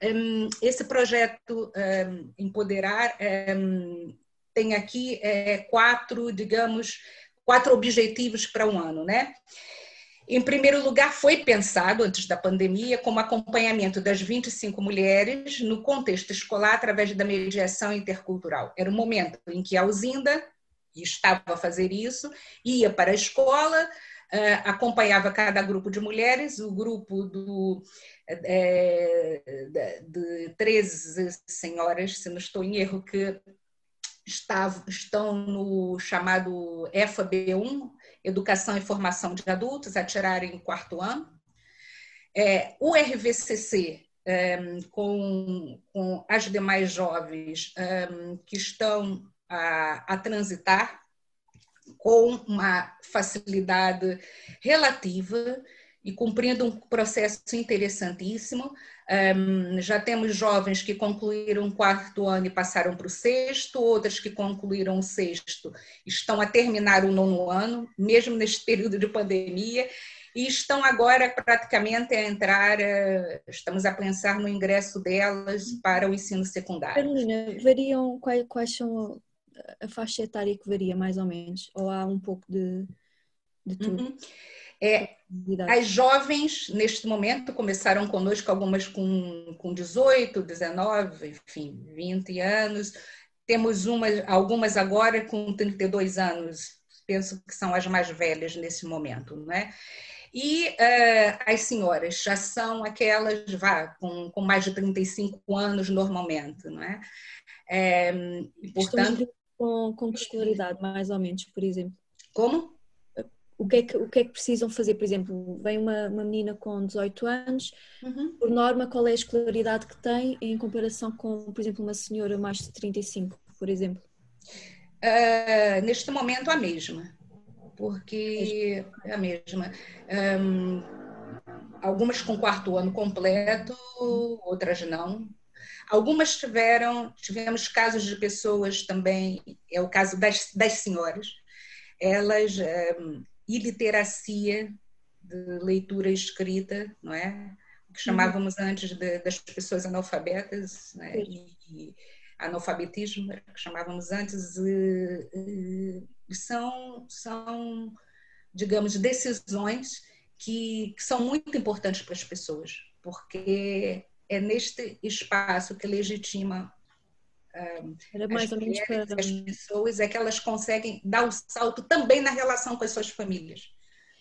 um, esse projeto um, Empoderar tem aqui é, quatro, digamos, quatro objetivos para um ano, né? Em primeiro lugar, foi pensado, antes da pandemia, como acompanhamento das 25 mulheres no contexto escolar através da mediação intercultural. Era um momento em que a Usinda estava a fazer isso, ia para a escola, eh, acompanhava cada grupo de mulheres, o grupo do, é, de 13 senhoras, se não estou em erro, que estão no chamado EFAB1, Educação e Formação de Adultos, a tirarem quarto ano. É, o RVCC, é, com, com as demais jovens é, que estão a, a transitar com uma facilidade relativa e cumprindo um processo interessantíssimo. Um, já temos jovens que concluíram o quarto ano e passaram para o sexto, outras que concluíram o sexto estão a terminar o nono ano, mesmo neste período de pandemia, e estão agora praticamente a entrar, uh, estamos a pensar no ingresso delas para o ensino secundário. Carolina, variam quais, quais são a faixa etária que varia mais ou menos? Ou há um pouco de, de tudo? Uhum. É, as jovens, neste momento, começaram conosco, algumas com, com 18, 19, enfim, 20 anos. Temos umas, algumas agora com 32 anos, penso que são as mais velhas nesse momento, né? E uh, as senhoras já são aquelas, vá, com, com mais de 35 anos normalmente, não é? é portanto... Com, com que escolaridade, mais ou menos, por exemplo? Como? o que, é que, o que é que precisam fazer? Por exemplo, vem uma, uma menina com 18 anos, uhum. por norma, qual é a escolaridade que tem em comparação com, por exemplo, uma senhora mais de 35, por exemplo? Uh, neste momento, a mesma, porque é a mesma. Um, algumas com quarto ano completo, outras não. Algumas tiveram, tivemos casos de pessoas também, é o caso das, das senhoras, elas um, e literacia de leitura escrita, não é? O que chamávamos uhum. antes de, das pessoas analfabetas, né? e, e, analfabetismo, que chamávamos antes, e, e são, são, digamos, decisões que, que são muito importantes para as pessoas, porque é neste espaço que legitima era mais as menos para... as pessoas é que elas conseguem dar o salto também na relação com as suas famílias.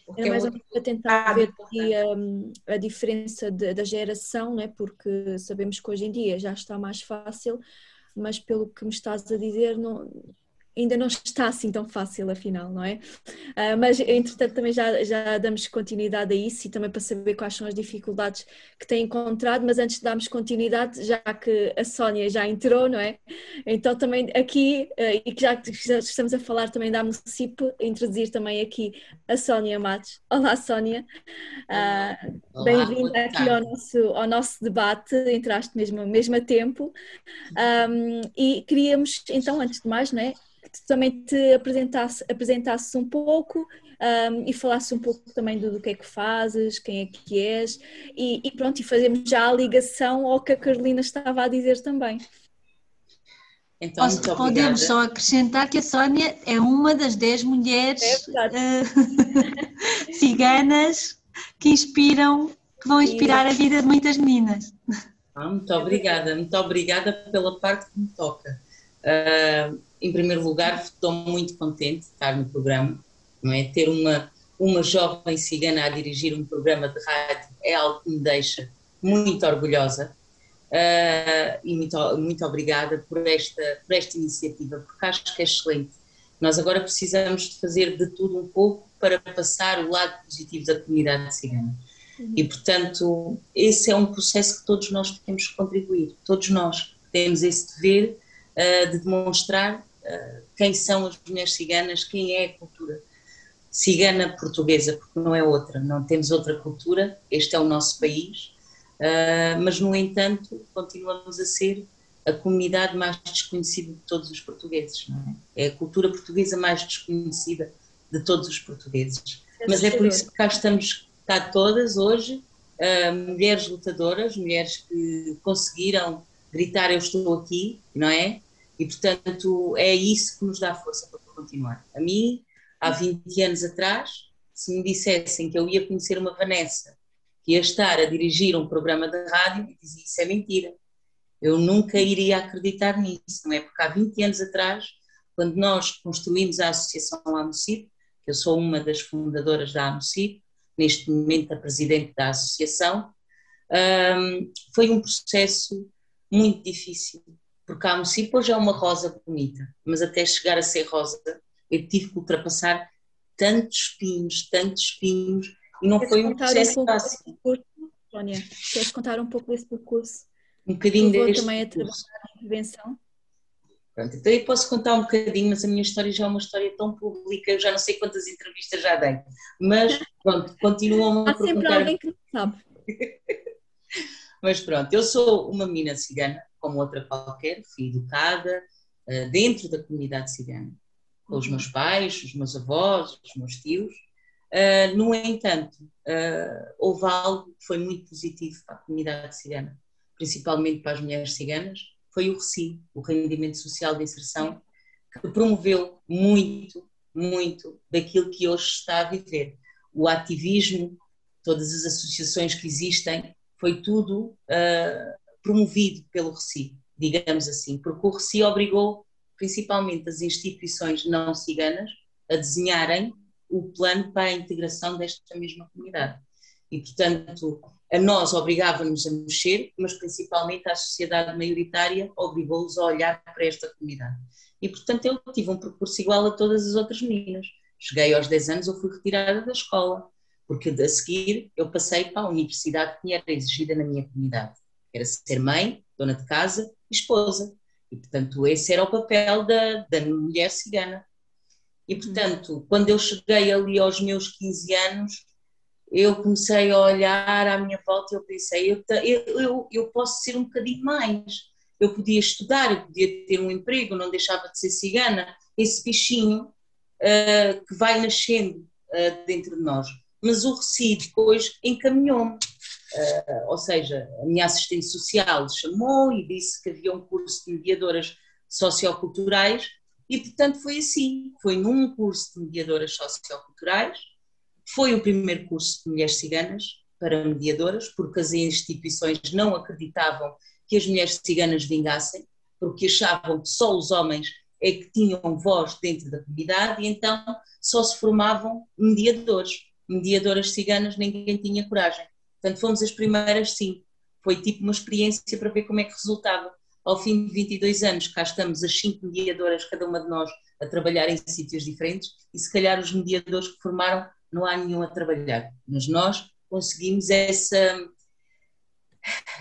Porque Era mais ou menos para tentar ver aqui a, a diferença de, da geração, né? porque sabemos que hoje em dia já está mais fácil, mas pelo que me estás a dizer, não, ainda não está assim tão fácil, afinal, não é? Uh, mas, entretanto, também já, já damos continuidade a isso e também para saber quais são as dificuldades que têm encontrado, mas antes de darmos continuidade, já que a Sónia já entrou, não é? Então, também aqui, uh, e que já, já, estamos a falar também da MUCIP, introduzir também aqui a Sónia Matos. Olá, Sónia. Uh, Bem-vinda aqui ao nosso, ao nosso debate, entraste mesmo, mesmo a tempo. Um, e queríamos, então, antes de mais, não é? Que tu também te apresentasse, apresentasses um pouco um, e falasses um pouco também do, do, que é que fazes, quem é que és e, e, pronto, e fazemos já a ligação ao que a Carolina estava a dizer também. Então, Posso, podemos só acrescentar que a Sónia é uma das dez mulheres é uh, ciganas que inspiram, que vão inspirar a vida de muitas meninas. Ah, muito obrigada, muito obrigada pela parte que me toca. Uh, em primeiro lugar, estou muito contente de estar no programa, não é? Ter uma, uma jovem cigana a dirigir um programa de rádio é algo que me deixa muito orgulhosa uh, e muito, muito obrigada por esta, por esta iniciativa, porque acho que é excelente. Nós agora precisamos de fazer de tudo um pouco para passar o lado positivo da comunidade cigana. Uhum. E, portanto, esse é um processo que todos nós temos que contribuir, todos nós temos esse dever uh, de demonstrar quem são as mulheres ciganas, quem é a cultura. cigana portuguesa, porque não é outra, não temos outra cultura, este é o nosso país, uh, mas no entanto continuamos a ser a comunidade mais desconhecida de todos os portugueses, é? é? a cultura portuguesa mais desconhecida de todos os portugueses. É mas é por isso que cá estamos cá todas hoje, uh, mulheres lutadoras, mulheres que conseguiram gritar eu estou aqui, não é? E portanto é isso que nos dá força para continuar. A mim há 20 anos atrás, se me dissessem que eu ia conhecer uma Vanessa, que ia estar a dirigir um programa de rádio, eu dizia isso é mentira. Eu nunca iria acreditar nisso, não é? Porque há 20 anos atrás, quando nós construímos a Associação AMOCIP, eu sou uma das fundadoras da AMOCIP, neste momento a presidente da associação, um, foi um processo muito difícil, porque a AMOCIP hoje é uma rosa bonita, mas até chegar a ser rosa eu tive que ultrapassar tantos espinhos, tantos espinhos, e não Queres foi um processo fácil. Sónia, queres contar um pouco desse percurso? Um bocadinho Levou deste também a percurso. trabalhar na intervenção? Pronto, então eu posso contar um bocadinho, mas a minha história já é uma história tão pública, eu já não sei quantas entrevistas já dei, mas pronto, continuam a Há sempre perguntar. alguém que não sabe. Mas pronto, eu sou uma menina cigana, como outra qualquer, fui educada uh, dentro da comunidade cigana, com os meus pais, os meus avós, os meus tios. Uh, no entanto, uh, houve algo que foi muito positivo para a comunidade cigana, principalmente para as mulheres ciganas, foi o RECI, o Rendimento Social de Inserção, que promoveu muito, muito daquilo que hoje está a viver. O ativismo, todas as associações que existem, foi tudo uh, promovido pelo RECI, digamos assim, porque o RECI obrigou principalmente as instituições não ciganas a desenharem o plano para a integração desta mesma comunidade. E, portanto, a nós obrigava-nos a mexer, mas principalmente a sociedade maioritária obrigou-os a olhar para esta comunidade. E, portanto, eu tive um percurso igual a todas as outras meninas. Cheguei aos 10 anos, eu fui retirada da escola, porque a seguir eu passei para a universidade que me era exigida na minha comunidade. Era ser mãe, dona de casa e esposa. E, portanto, esse era o papel da, da mulher cigana. E, portanto, quando eu cheguei ali aos meus 15 anos, eu comecei a olhar à minha volta e eu pensei, eu, eu, eu posso ser um bocadinho mais. Eu podia estudar, eu podia ter um emprego, não deixava de ser cigana. Esse bichinho uh, que vai nascendo uh, dentro de nós. Mas o Reci depois encaminhou-me. Uh, ou seja, a minha assistente social chamou e disse que havia um curso de mediadoras socioculturais e, portanto, foi assim. Foi num curso de mediadoras socioculturais, foi o primeiro curso de mulheres ciganas para mediadoras, porque as instituições não acreditavam que as mulheres ciganas vingassem, porque achavam que só os homens é que tinham voz dentro da comunidade e então só se formavam mediadores. Mediadoras ciganas ninguém tinha coragem. Portanto, fomos as primeiras, sim. Foi tipo uma experiência para ver como é que resultava. Ao fim de 22 anos, cá estamos as cinco mediadoras, cada uma de nós, a trabalhar em sítios diferentes e se calhar os mediadores que formaram não há nenhum a trabalhar. Mas nós conseguimos essa,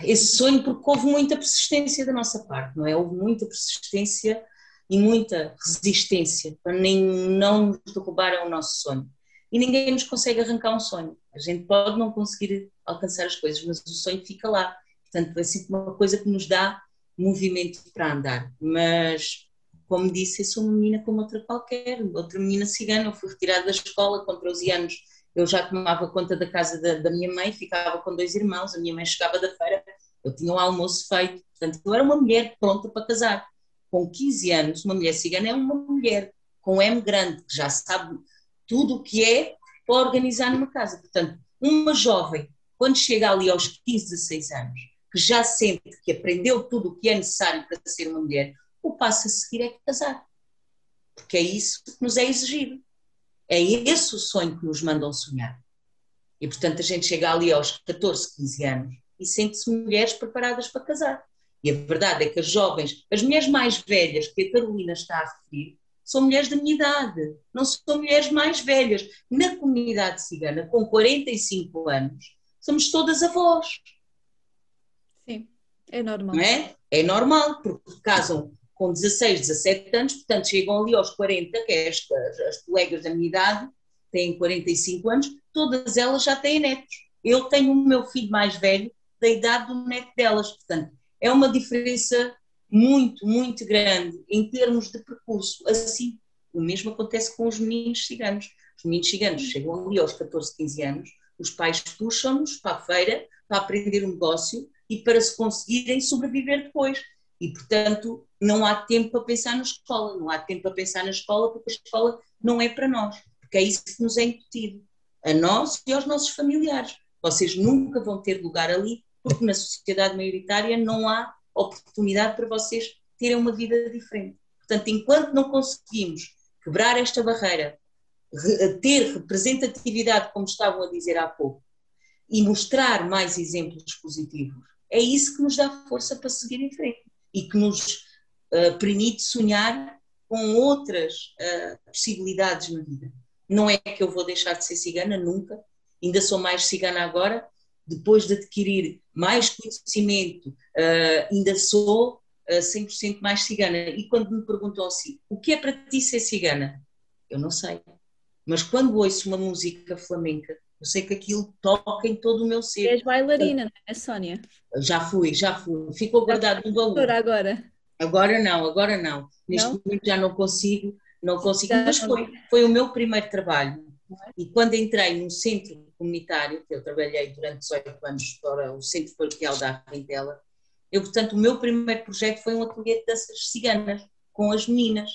esse sonho porque houve muita persistência da nossa parte, não é? Houve muita persistência e muita resistência para nem não nos derrubarem o nosso sonho. E ninguém nos consegue arrancar um sonho. A gente pode não conseguir alcançar as coisas, mas o sonho fica lá. Portanto, é sempre uma coisa que nos dá movimento para andar. Mas, como disse, eu sou uma menina como outra qualquer, outra menina cigana. Eu fui retirada da escola com 13 anos. Eu já tomava conta da casa da, da minha mãe, ficava com dois irmãos. A minha mãe chegava da feira, eu tinha um almoço feito. Portanto, eu era uma mulher pronta para casar. Com 15 anos, uma mulher cigana é uma mulher com M grande, que já sabe tudo o que é para organizar numa casa. Portanto, uma jovem, quando chega ali aos 15, 16 anos, que já sente que aprendeu tudo o que é necessário para ser uma mulher, o passo a seguir é casar. Porque é isso que nos é exigido. É esse o sonho que nos mandam sonhar. E, portanto, a gente chega ali aos 14, 15 anos e sente-se mulheres preparadas para casar. E a verdade é que as jovens, as mulheres mais velhas que a Carolina está a referir, são mulheres da minha idade, não são mulheres mais velhas. Na comunidade cigana, com 45 anos, somos todas avós. Sim, é normal. Não é? É normal, porque casam com 16, 17 anos, portanto chegam ali aos 40, que é as, as colegas da minha idade, têm 45 anos, todas elas já têm netos. Eu tenho o meu filho mais velho da idade do neto delas, portanto, é uma diferença muito, muito grande em termos de percurso. Assim, o mesmo acontece com os meninos ciganos. Os meninos ciganos chegam ali aos 14, 15 anos, os pais puxam-nos para a feira para aprender um negócio e para se conseguirem sobreviver depois. E, portanto, não há tempo para pensar na escola, não há tempo para pensar na escola, porque a escola não é para nós, porque é isso que nos é incutido, a nós e aos nossos familiares. Vocês nunca vão ter lugar ali, porque na sociedade maioritária não há oportunidade para vocês terem uma vida diferente. Portanto, enquanto não conseguimos quebrar esta barreira, ter representatividade, como estavam a dizer há pouco, e mostrar mais exemplos positivos, é isso que nos dá força para seguir em frente e que nos uh, permite sonhar com outras uh, possibilidades na vida. Não é que eu vou deixar de ser cigana, nunca. Ainda sou mais cigana agora, depois de adquirir mais conhecimento, uh, ainda sou uh, 100% mais cigana. E quando me perguntam assim, o que é para ti ser cigana? Eu não sei. Mas quando ouço uma música flamenca, eu sei que aquilo toca em todo o meu ser. És bailarina, não é, Sónia? Já fui, já fui. Ficou guardado no baú. Agora? Agora não, agora não. Neste Não? momento já não consigo, não consigo, mas foi, foi o meu primeiro trabalho. E quando entrei num centro comunitário, que eu trabalhei durante 18 anos para o Centro Paroquial da Arrentela, eu, portanto, o meu primeiro projeto foi um ateliê de danças ciganas com as meninas,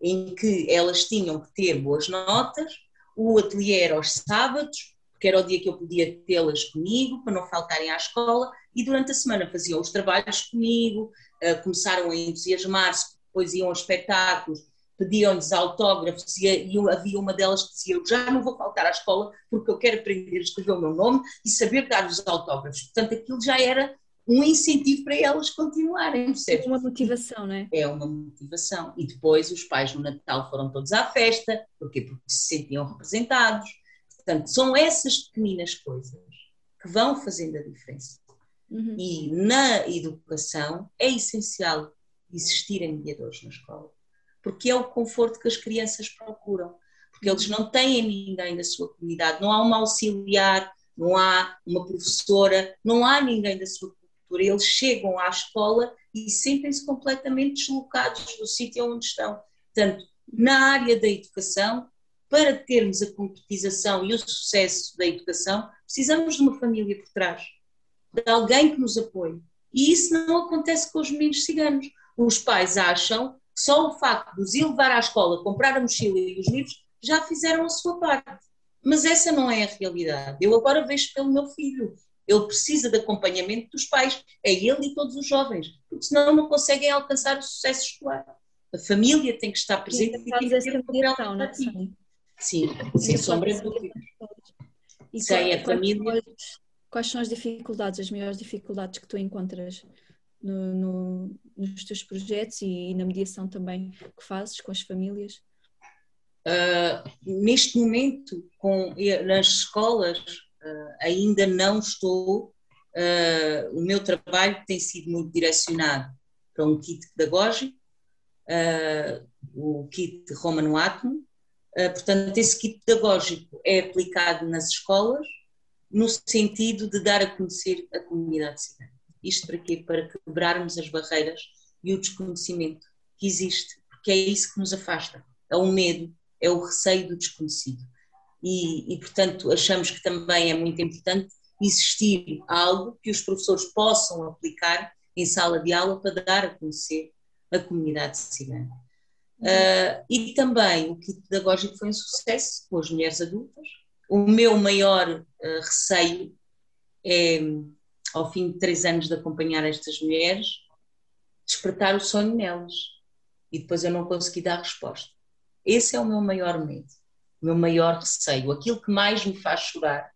em que elas tinham que ter boas notas, o ateliê era aos sábados, porque era o dia que eu podia tê-las comigo, para não faltarem à escola, e durante a semana faziam os trabalhos comigo, eh, começaram a entusiasmar-se, depois iam aos espetáculos, pediam-lhes autógrafos e, havia uma delas que dizia, eu já não vou faltar à escola porque eu quero aprender a escrever o meu nome e saber dar os autógrafos. Portanto, aquilo já era um incentivo para elas continuarem, percebes? Uma motivação, não é? é uma motivação. E depois os pais no Natal foram todos à festa, porquê? Porque se sentiam representados. Portanto, são essas pequeninas coisas que vão fazendo a diferença. Uhum. E na educação é essencial existirem mediadores na escola, porque é o conforto que as crianças procuram, porque eles não têm ninguém da sua comunidade, não há uma auxiliar, não há uma professora, não há ninguém da sua cultura. Eles chegam à escola e sentem-se completamente deslocados do sítio onde estão. Portanto, na área da educação, para termos a concretização e o sucesso da educação, precisamos de uma família por trás, de alguém que nos apoie. E isso não acontece com os meninos ciganos. Os pais acham só o facto de os ir levar à escola, comprar a mochila e os livros, já fizeram a sua parte. Mas essa não é a realidade. Eu agora vejo pelo meu filho. Ele precisa de acompanhamento dos pais, é ele e todos os jovens, porque senão não conseguem alcançar o sucesso escolar. A família tem que estar presente e tem que ter mediação, não é? Sim, sem sombra de dúvida. E Sem a família. Quais são as dificuldades, as maiores dificuldades que tu encontras no- no- nos teus projetos e, na mediação também que fazes com as famílias? Uh, neste momento, com, nas escolas, uh, ainda não estou. uh, o meu trabalho tem sido muito direcionado para um kit pedagógico, o kit Romano Atom. Uh, portanto, esse kit pedagógico é aplicado nas escolas no sentido de dar a conhecer a comunidade cigana. Isto para quê? Para quebrarmos as barreiras e o desconhecimento que existe, porque é isso que nos afasta. É o medo, é o receio do desconhecido. E, e, portanto, achamos que também é muito importante existir algo que os professores possam aplicar em sala de aula para dar a conhecer a comunidade cigana. Uh, e também o kit pedagógico foi um sucesso com as mulheres adultas. O meu maior uh, receio é, ao fim de três anos de acompanhar estas mulheres, despertar o sonho nelas e depois eu não consegui dar resposta. Esse é o meu maior medo, o meu maior receio. Aquilo que mais me faz chorar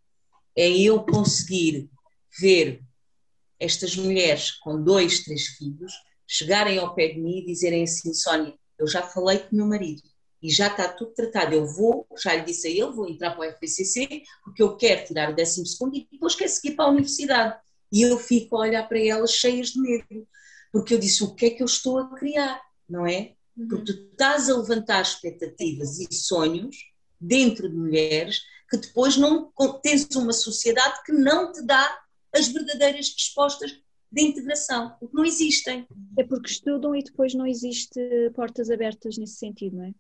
é eu conseguir ver estas mulheres com dois, três filhos chegarem ao pé de mim e dizerem assim: Sónia, eu já falei com o meu marido e já está tudo tratado. Eu vou, já lhe disse a ele, vou entrar para o FPCC porque eu quero tirar o 12 e depois quero seguir para a universidade. E eu fico a olhar para elas cheias de medo, porque eu disse: o que é que eu estou a criar, não é? Porque tu estás a levantar expectativas e sonhos dentro de mulheres que depois não tens uma sociedade que não te dá as verdadeiras respostas de integração, porque não existem. É porque estudam e depois não existe portas abertas nesse sentido, não é?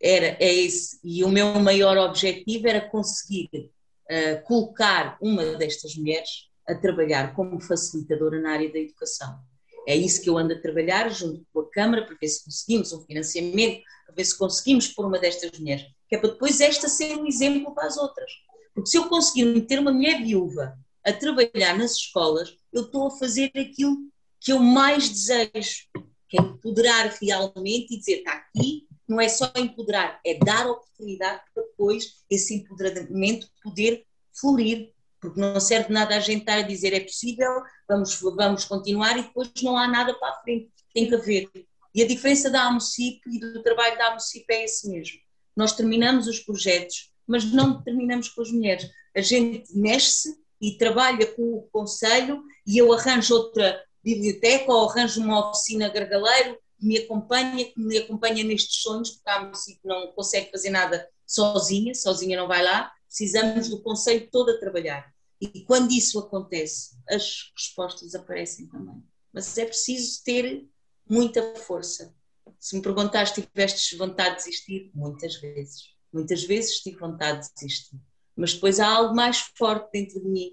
Era, é esse. E o meu maior objetivo era conseguir uh, colocar uma destas mulheres a trabalhar como facilitadora na área da educação. É isso que eu ando a trabalhar junto com a Câmara para ver se conseguimos um financiamento, para ver se conseguimos pôr uma destas mulheres, que é para depois esta ser um exemplo para as outras. Porque se eu conseguir meter uma mulher viúva a trabalhar nas escolas, eu estou a fazer aquilo que eu mais desejo, que é empoderar realmente e dizer, está aqui, não é só empoderar, é dar oportunidade para depois esse empoderamento poder florir, porque não serve nada a gente estar a dizer é possível, vamos, vamos continuar e depois não há nada para a frente, tem que haver. E a diferença da AMOCIP e do trabalho da AMOCIP é esse mesmo. Nós terminamos os projetos, mas não terminamos com as mulheres. A gente mexe-se e trabalha com o Conselho e eu arranjo outra biblioteca ou arranjo uma oficina gargaleiro que me acompanha, que me acompanha nestes sonhos, porque a AMOCIP não consegue fazer nada sozinha, sozinha não vai lá, precisamos do Conselho todo a trabalhar. E quando isso acontece, as respostas aparecem também. Mas é preciso ter muita força. Se me perguntaste, tiveste vontade de desistir? Muitas vezes. Muitas vezes tive vontade de desistir. Mas depois há algo mais forte dentro de mim,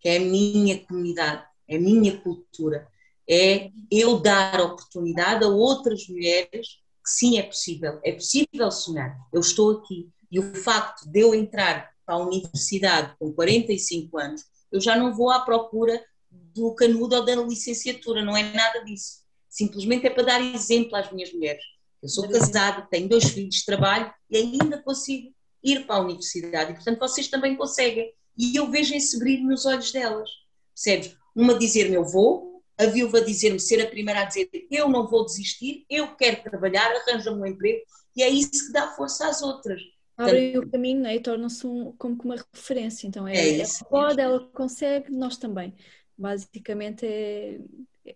que é a minha comunidade, é a minha cultura. É eu dar oportunidade a outras mulheres que sim é possível. É possível sonhar. Eu estou aqui. E o facto de eu entrar para a universidade com 45 anos, eu já não vou à procura do canudo ou da licenciatura, não é nada disso. Simplesmente é para dar exemplo às minhas mulheres. Eu sou casada, tenho dois filhos, trabalho e ainda consigo ir para a universidade. E, portanto, vocês também conseguem. E eu vejo esse brilho nos olhos delas. Percebes? Uma dizer-me eu vou, a viúva dizer-me ser a primeira a dizer eu não vou desistir, eu quero trabalhar, arranja-me um emprego, e é isso que dá força às outras abrem o caminho né, e tornam-se um, como uma referência. Então é, é ela pode, ela consegue, nós também. Basicamente é,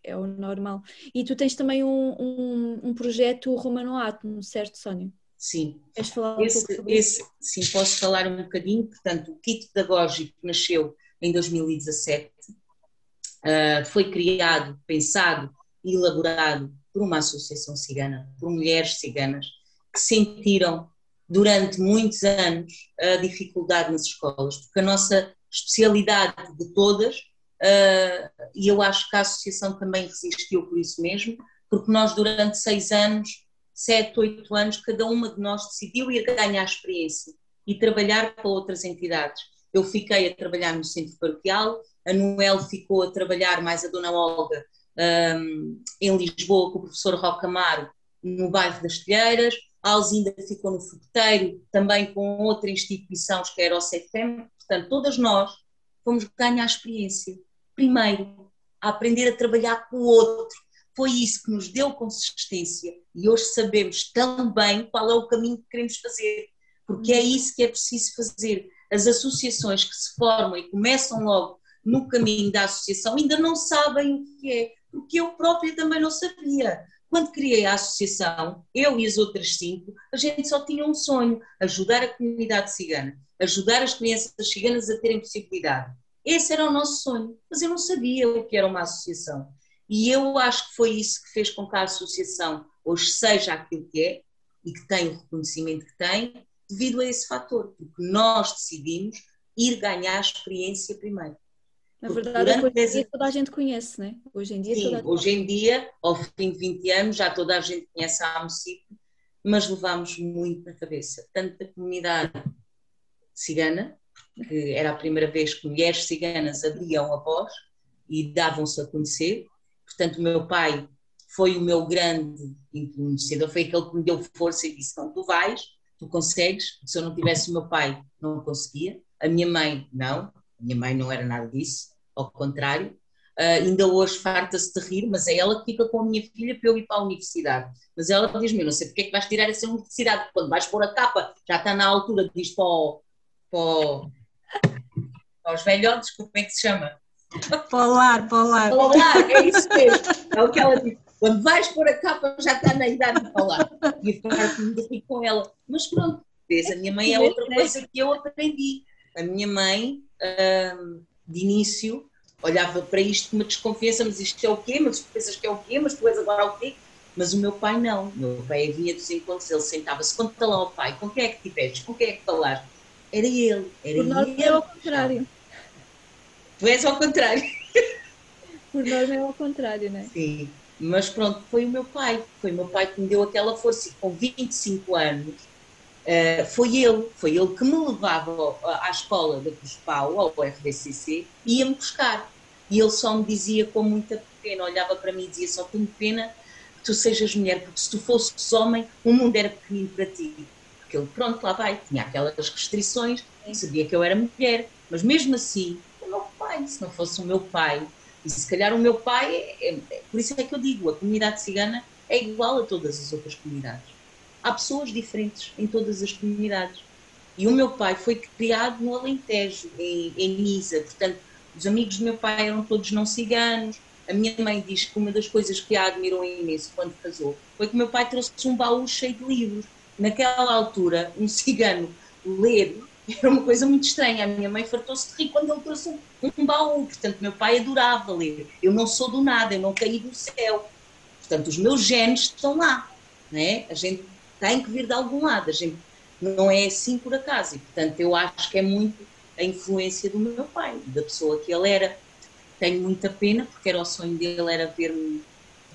é o normal. E tu tens também um, um, um projeto Romano Atom, certo, Sónia? Sim. Queres falar esse, um pouco sobre esse, isso? Sim, posso falar um bocadinho. Portanto, o kit pedagógico nasceu em 2017, uh, ah, foi criado, pensado e elaborado por uma associação cigana, por mulheres ciganas que sentiram durante muitos anos a dificuldade nas escolas, porque a nossa especialidade de todas, uh, e eu acho que a associação também resistiu por isso mesmo, porque nós durante seis anos, sete, oito anos, cada uma de nós decidiu ir ganhar experiência e trabalhar para outras entidades. Eu fiquei a trabalhar no centro paroquial, a Noel ficou a trabalhar, mais a Dona Olga, um, em Lisboa, com o professor Roca Amaro, no bairro das Telheiras, a Alzinda ficou no fogueteiro, também com outra instituição, que era o CFM. Portanto, todas nós fomos ganhar experiência. Primeiro, a aprender a trabalhar com o outro. Foi isso que nos deu consistência e hoje sabemos tão bem qual é o caminho que queremos fazer, porque é isso que é preciso fazer. As associações que se formam e começam logo no caminho da associação ainda não sabem o que é, porque eu própria também não sabia. Quando criei a associação, eu e as outras cinco, a gente só tinha um sonho: ajudar a comunidade cigana, ajudar as crianças ciganas a terem possibilidade. Esse era o nosso sonho, mas eu não sabia o que era uma associação. E eu acho que foi isso que fez com que a associação hoje seja aquilo que é e que tem o reconhecimento que tem, devido a esse fator, porque nós decidimos ir ganhar experiência primeiro. Na verdade, hoje em dia toda a gente conhece, né? Hoje em dia, Sim, hoje em dia, ao fim de 20 anos, já toda a gente conhece a AMOCIP, mas levamos muito na cabeça, tanto da comunidade cigana, que era a primeira vez que mulheres ciganas abriam a voz e davam-se a conhecer. Portanto, o meu pai foi o meu grande influenciador, foi aquele que me deu força e disse: Não, tu vais, tu consegues. Se eu não tivesse o meu pai, não conseguia. A minha mãe, não. Minha mãe não era nada disso, ao contrário. Uh, ainda hoje farta-se de rir, mas é ela que fica com a minha filha para eu ir para a universidade. Mas ela diz-me: não sei porque é que vais tirar essa universidade, quando vais pôr a capa, já está na altura disto para, o, para, para os velhotes, como é que se chama? Polar, polar. Polar, é isso mesmo. É o que ela diz. Quando vais pôr a capa, já está na idade de falar. E eu ficar com ela. Mas pronto, vês, a minha mãe é outra coisa que eu aprendi. A minha mãe, hum, de início, olhava para isto com uma desconfiança, mas isto é o quê? Mas tu pensas que é o quê? Mas tu és agora o quê? Mas o meu pai não. O meu pai vinha dos encontros, ele sentava-se, conta lá ao pai, com quem é que tiveste? Com quem é que falaste? Era ele, era Por norma ele. é ao contrário. Tu és ao contrário. Por norma é ao contrário, não é? Sim, mas pronto, foi o meu pai. Foi o meu pai que me deu aquela força. E com 25 anos, eh, foi ele. Foi ele que me levava à escola da Cruz Pau, ao RDCC, e ia-me buscar. E ele só me dizia com muita pena, olhava para mim e dizia: Só tenho pena que tu sejas mulher, porque se tu fosses homem, o mundo era pequenino para ti. Porque ele, pronto, lá vai, tinha aquelas restrições, sabia que eu era mulher, mas mesmo assim, o meu pai, se não fosse o meu pai, e se calhar o meu pai, é- é- por isso é que eu digo, a comunidade cigana é igual a todas as outras comunidades. Há pessoas diferentes em todas as comunidades. E o meu pai foi criado no Alentejo, em, em Nisa, portanto, os amigos do meu pai eram todos não ciganos. A minha mãe diz que uma das coisas que a admirou imenso quando casou foi que meu pai trouxe um baú cheio de livros. Naquela altura, um cigano ler era uma coisa muito estranha. A minha mãe fartou-se de rir quando ele trouxe um, um baú. Portanto, meu pai adorava ler. Eu não sou do nada, eu não caí do céu. Portanto, os meus genes estão lá. Né? A gente tem que vir de algum lado. A gente não é assim por acaso. E, portanto, eu acho que é muito a influência do meu pai, da pessoa que ele era. Tenho muita pena, porque era o sonho dele, era ver-me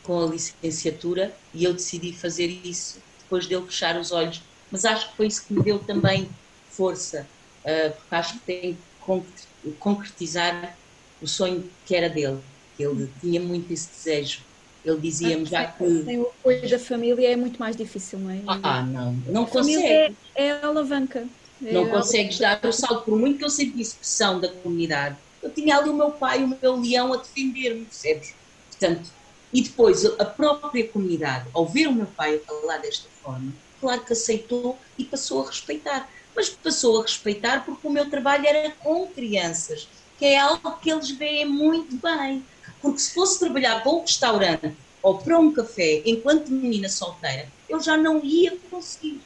com a licenciatura, e eu decidi fazer isso depois dele fechar os olhos. Mas acho que foi isso que me deu também força, ah, porque acho que tem que concre- concretizar o sonho que era dele. Ele tinha muito esse desejo. Ele dizia-me já que. Sem o apoio da família é muito mais difícil, não é? Ah, não, não consegue. é, é a alavanca. É Não a consegues dar o salto, por muito que eu sentisse pressão da comunidade. Eu tinha ali o meu pai, o meu leão a defender-me, percebes? Portanto, e depois a própria comunidade, ao ver o meu pai a falar desta forma, claro que aceitou e passou a respeitar. Mas passou a respeitar porque o meu trabalho era com crianças, que é algo que eles veem muito bem. Porque se fosse trabalhar para um restaurante ou para um café enquanto menina solteira, eu já não ia conseguir.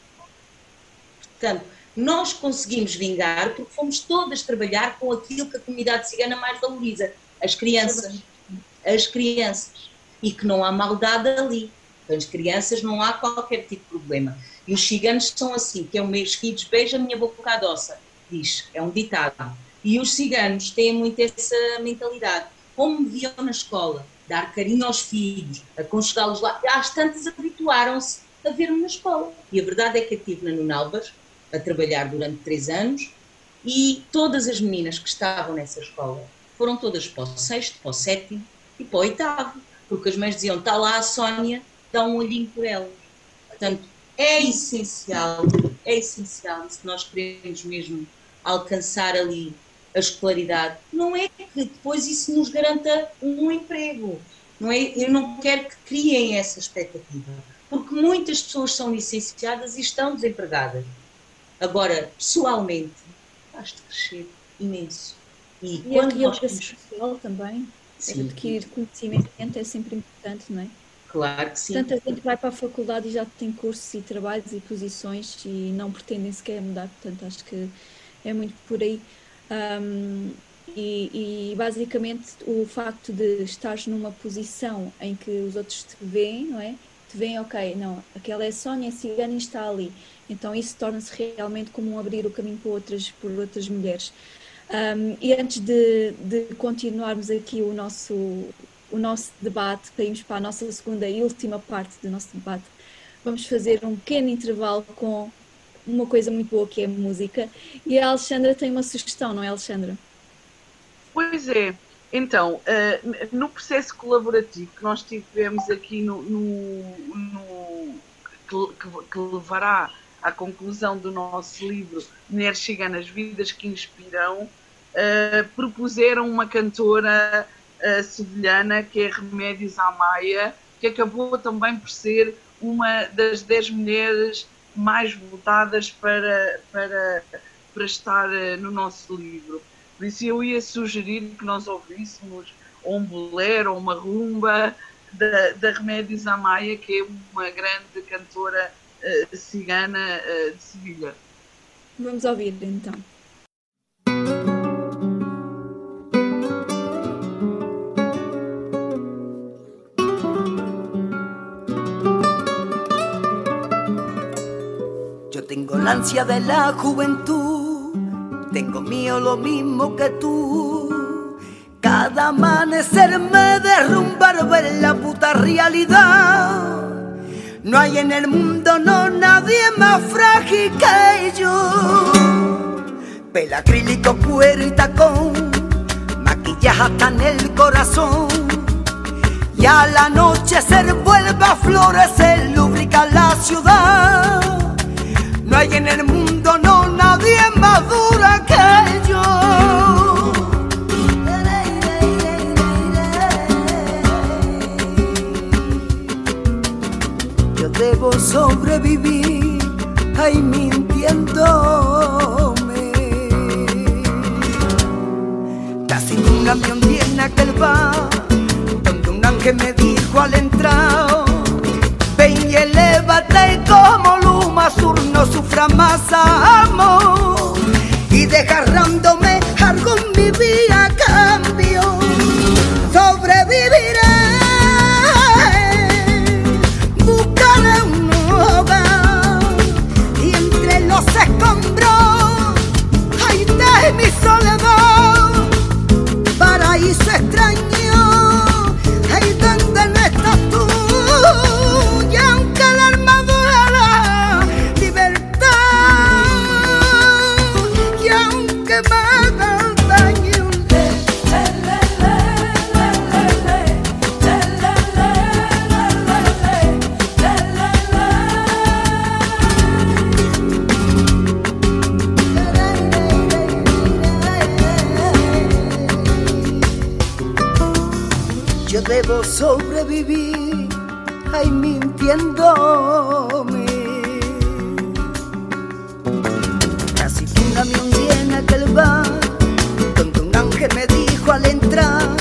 Portanto, nós conseguimos vingar porque fomos todas trabalhar com aquilo que a comunidade cigana mais valoriza, as crianças. As crianças. E que não há maldade ali. As crianças não há qualquer tipo de problema. E os ciganos são assim, que é um mês que beija a minha boca à doça, diz, é um ditado. E os ciganos têm muito essa mentalidade. Como me viam na escola, dar carinho aos filhos, aconchegá-los lá, às tantas habituaram-se a ver-me na escola. E a verdade é que eu estive na Nunalbas, a trabalhar durante três anos, e todas as meninas que estavam nessa escola foram todas para o sexto, para o sétimo e para o oitavo, porque as mães diziam, está lá a Sónia, dá um olhinho por elas. Portanto, é essencial, é essencial, se nós queremos mesmo alcançar ali a escolaridade, não é que depois isso nos garanta um emprego. Não é, eu não quero que criem essa expectativa, porque muitas pessoas são licenciadas e estão desempregadas. Agora, pessoalmente, basta crescer imenso. E, E a quando nós realização social também, Sim, adquirir conhecimento é sempre importante, não é? claro que sim. Tanta gente vai para a faculdade e já tem cursos e trabalhos e posições e não pretendem sequer mudar, portanto acho que é muito por aí. Um, e, e, basicamente o facto de estares numa posição em que os outros te veem, não é? Te veem, ok, não, aquela é Sónia, cigana e está ali. Então isso torna-se realmente como um abrir o caminho para outras, por outras mulheres. Um, e antes de, de continuarmos aqui o nosso, o nosso debate, para irmos para a nossa segunda e última parte do nosso debate, vamos fazer um pequeno intervalo com uma coisa muito boa que é música. E a Alexandra tem uma sugestão, não é, Alexandra? Pois é. Então, eh, no processo colaborativo que nós tivemos aqui no, no- no- que, que- levará à conclusão do nosso livro Mulheres Ciganas, Vidas que Inspiram, eh, propuseram uma cantora eh, sevilhana que é Remédios Amaya, que acabou também por ser uma das dez mulheres mais votadas para, para, para estar eh, no nosso livro. Por isso eu ia sugerir que nós ouvíssemos ou um bolero ou uma rumba da, da Remédios Amaya, que é uma grande cantora eh, cigana eh, de Sevilha. Vamos ouvir então. Tengo la de la juventud, tengo mío lo mismo que tú. Cada amanecer me derrumba ver la puta realidad. No hay en el mundo, no nadie más frágil que yo. Pela acrílico, cuero y tacón, maquillaje hasta en el corazón. Y al anochecer vuelve a florecer, lubrica la ciudad. Hay en el mundo, no nadie más dura que yo. Yo debo sobrevivir, ay mintiéndome. Casi nunca me hundí en aquel bar, donde un ángel me dijo al entrar. Ven y elévate como sur, no sufra más amor. Y desgarrándome debo sobrevivir, ay mintiéndome. Casi me hundí en aquel bar, donde un ángel me dijo al entrar,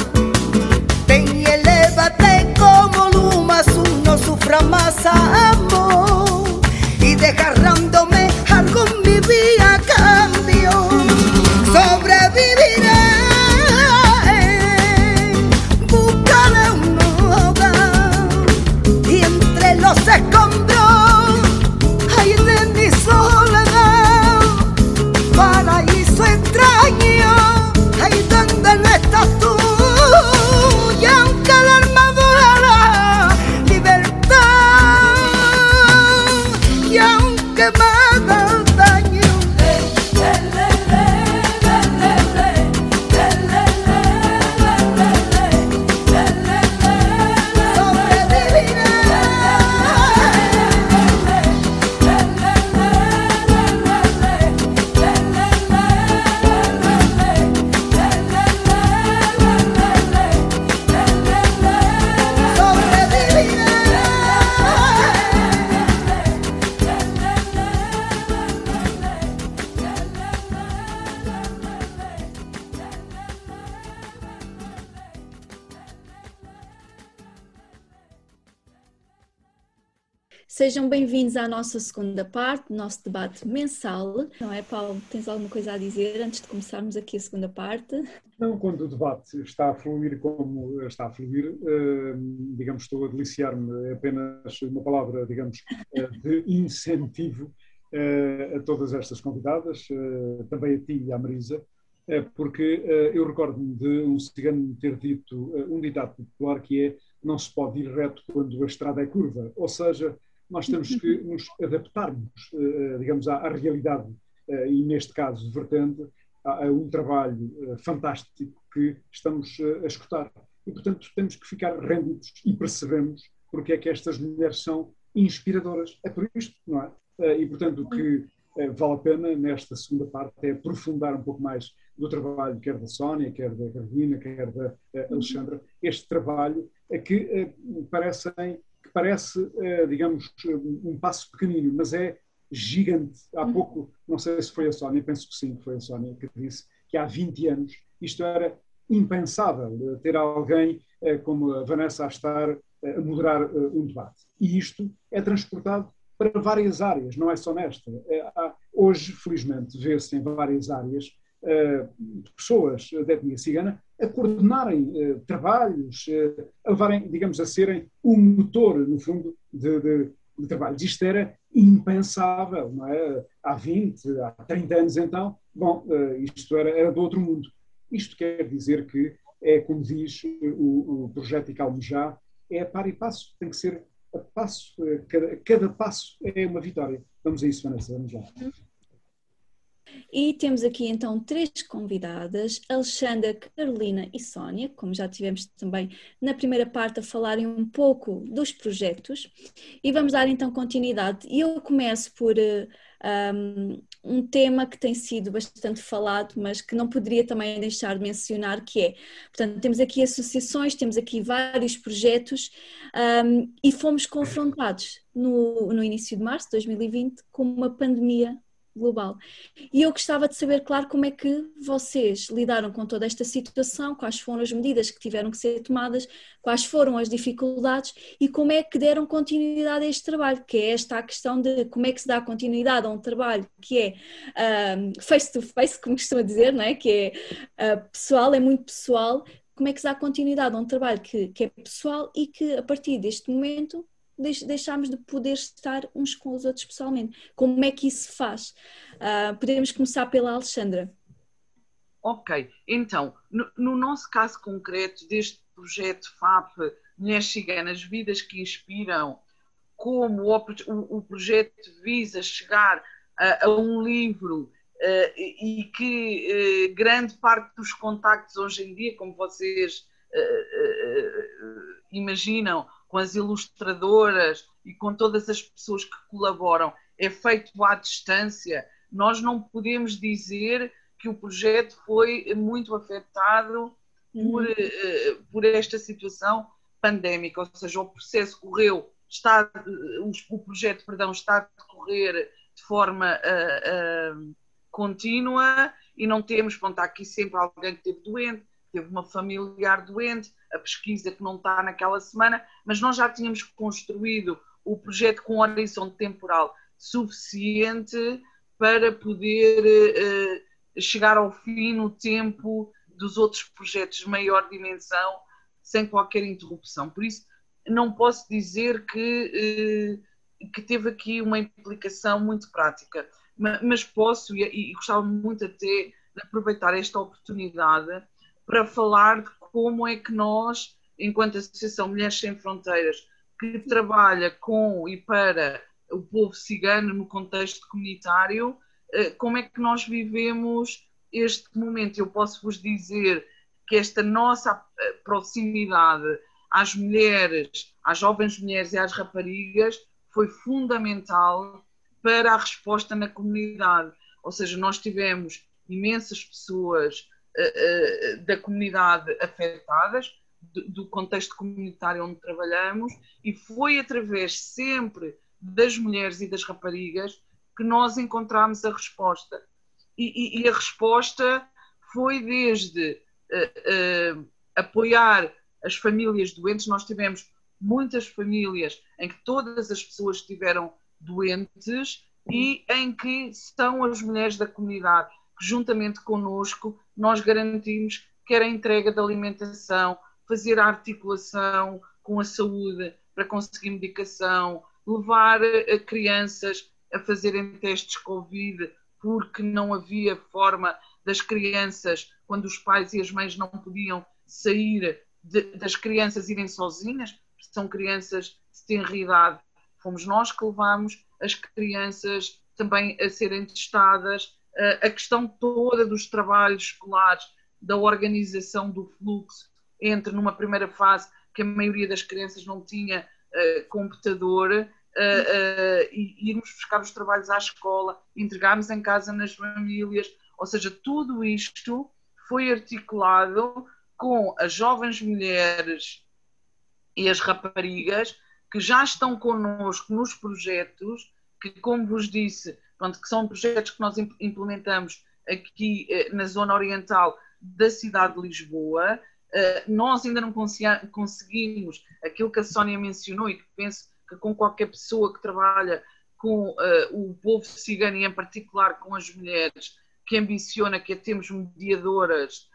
Bem-vindos à nossa segunda parte, nosso debate mensal. Não é, Paulo? Tens alguma coisa a dizer antes de começarmos aqui a segunda parte? Não, quando o debate está a fluir como está a fluir, eh, digamos, estou a deliciar-me, apenas uma palavra, digamos, eh, de incentivo eh, a todas estas convidadas, eh, também a ti e à Marisa, porque eu recordo-me de um cigano ter dito um ditado popular que é não se pode ir reto quando a estrada é curva, ou seja, nós temos que nos adaptarmos, eh, digamos, à, à realidade eh, e, neste caso, vertente, a, a um trabalho eh, fantástico que estamos a escutar. E, portanto, temos que ficar rendidos e percebemos porque é que estas mulheres são inspiradoras. É por isto, não é? E, portanto, o que vale a pena nesta segunda parte é aprofundar um pouco mais do trabalho, quer da Sónia, quer da Carolina, quer da Alexandra, este trabalho é que parecem parece, eh, digamos, um passo pequenino, mas é gigante. Há pouco, não sei se foi a Sónia, penso que sim, foi a Sónia que disse que há 20 anos isto era impensável, eh, ter alguém eh, como a Vanessa a estar a moderar um debate. E isto é transportado para várias áreas, não é só nesta. Hoje, felizmente, vê-se em várias áreas pessoas da etnia cigana a coordenarem uh, trabalhos, uh, a levarem, digamos, a serem o motor, no fundo, de, de, de trabalhos. Isto era impensável, não é? Há 20, há 30 anos então, bom, isto era, era do outro mundo. Isto quer dizer que é, como diz o, o projeto Icalmejá, é a par e passo, tem que ser a passo, cada, cada passo é uma vitória. Vamos a isso, Vanessa, vamos lá. E temos aqui então três convidadas, Alexandra, Carolina e Sónia, como já tivemos também na primeira parte a falarem um pouco dos projetos. E vamos dar então continuidade. E eu começo por um, um, tema que tem sido bastante falado, mas que não poderia também deixar de mencionar, que é, portanto, temos aqui associações, temos aqui vários projetos um, e fomos confrontados no, no início de março de 2020 com uma pandemia global. E eu gostava de saber, claro, como é que vocês lidaram com toda esta situação, quais foram as medidas que tiveram que ser tomadas, quais foram as dificuldades e como é que deram continuidade a este trabalho, que é esta a questão de como é que se dá continuidade a um trabalho que é um, face to face, como costuma dizer, não é? que é uh, pessoal, é muito pessoal, como é que se dá continuidade a um trabalho que, que é pessoal e que a partir deste momento deixámos de poder estar uns com os outros pessoalmente. Como é que isso se faz? Uh, podemos começar pela Alexandra. Ok, então, no, no, nosso caso concreto deste projeto FAP Mulheres Ciganas, Vidas que Inspiram, como o, o, o projeto visa chegar a, a um livro uh, e que uh, grande parte dos contactos hoje em dia, como vocês uh, imaginam, com as ilustradoras e com todas as pessoas que colaboram, é feito à distância, nós não podemos dizer que o projeto foi muito afetado por, uhum. uh, por esta situação pandémica, ou seja, o processo correu, está, o projeto, perdão, está a decorrer de forma uh, uh, contínua e não temos, pronto, há aqui sempre alguém que esteve doente, teve uma familiar doente, a pesquisa que não está naquela semana, mas nós já tínhamos construído o projeto com horizonte temporal suficiente para poder uh, chegar ao fim no tempo dos outros projetos de maior dimensão, sem qualquer interrupção. Por isso, não posso dizer que, uh, que teve aqui uma implicação muito prática, mas, mas posso, e, e gostava muito até de aproveitar esta oportunidade para falar de como é que nós, enquanto Associação Mulheres Sem Fronteiras, que trabalha com e para o povo cigano no contexto comunitário, eh, como é que nós vivemos este momento? Eu posso vos dizer que esta nossa eh, proximidade às mulheres, às jovens mulheres e às raparigas foi fundamental para a resposta na comunidade. Ou seja, nós tivemos imensas pessoas eh, eh, da comunidade afetadas, do contexto comunitário onde trabalhamos, e foi através sempre das mulheres e das raparigas que nós encontramos a resposta. E, e, e a resposta foi desde uh, uh, apoiar as famílias doentes, nós tivemos muitas famílias em que todas as pessoas estiveram doentes e em que são as mulheres da comunidade juntamente connosco, nós garantimos quer a entrega de alimentação, fazer a articulação com a saúde para conseguir medicação, levar a crianças a fazerem testes Covid, porque não havia forma das crianças, quando os pais e as mães não podiam sair, de, das crianças irem sozinhas, são crianças de tenra idade. Fomos nós que levámos as crianças também a serem testadas a questão toda dos trabalhos escolares, da organização do fluxo entre numa primeira fase que a maioria das crianças não tinha uh, computador uh, uh, e irmos buscar os trabalhos à escola, entregarmos em casa nas famílias, ou seja, tudo isto foi articulado com as jovens mulheres e as raparigas que já estão connosco nos projetos, que, como vos disse, pronto, que são projetos que nós implementamos aqui eh, na zona oriental da cidade de Lisboa. Eh, nós ainda não conseguimos aquilo que a Sónia mencionou e que penso que com qualquer pessoa que trabalha com uh, o povo cigano e em particular com as mulheres, que ambiciona que é temos mediadoras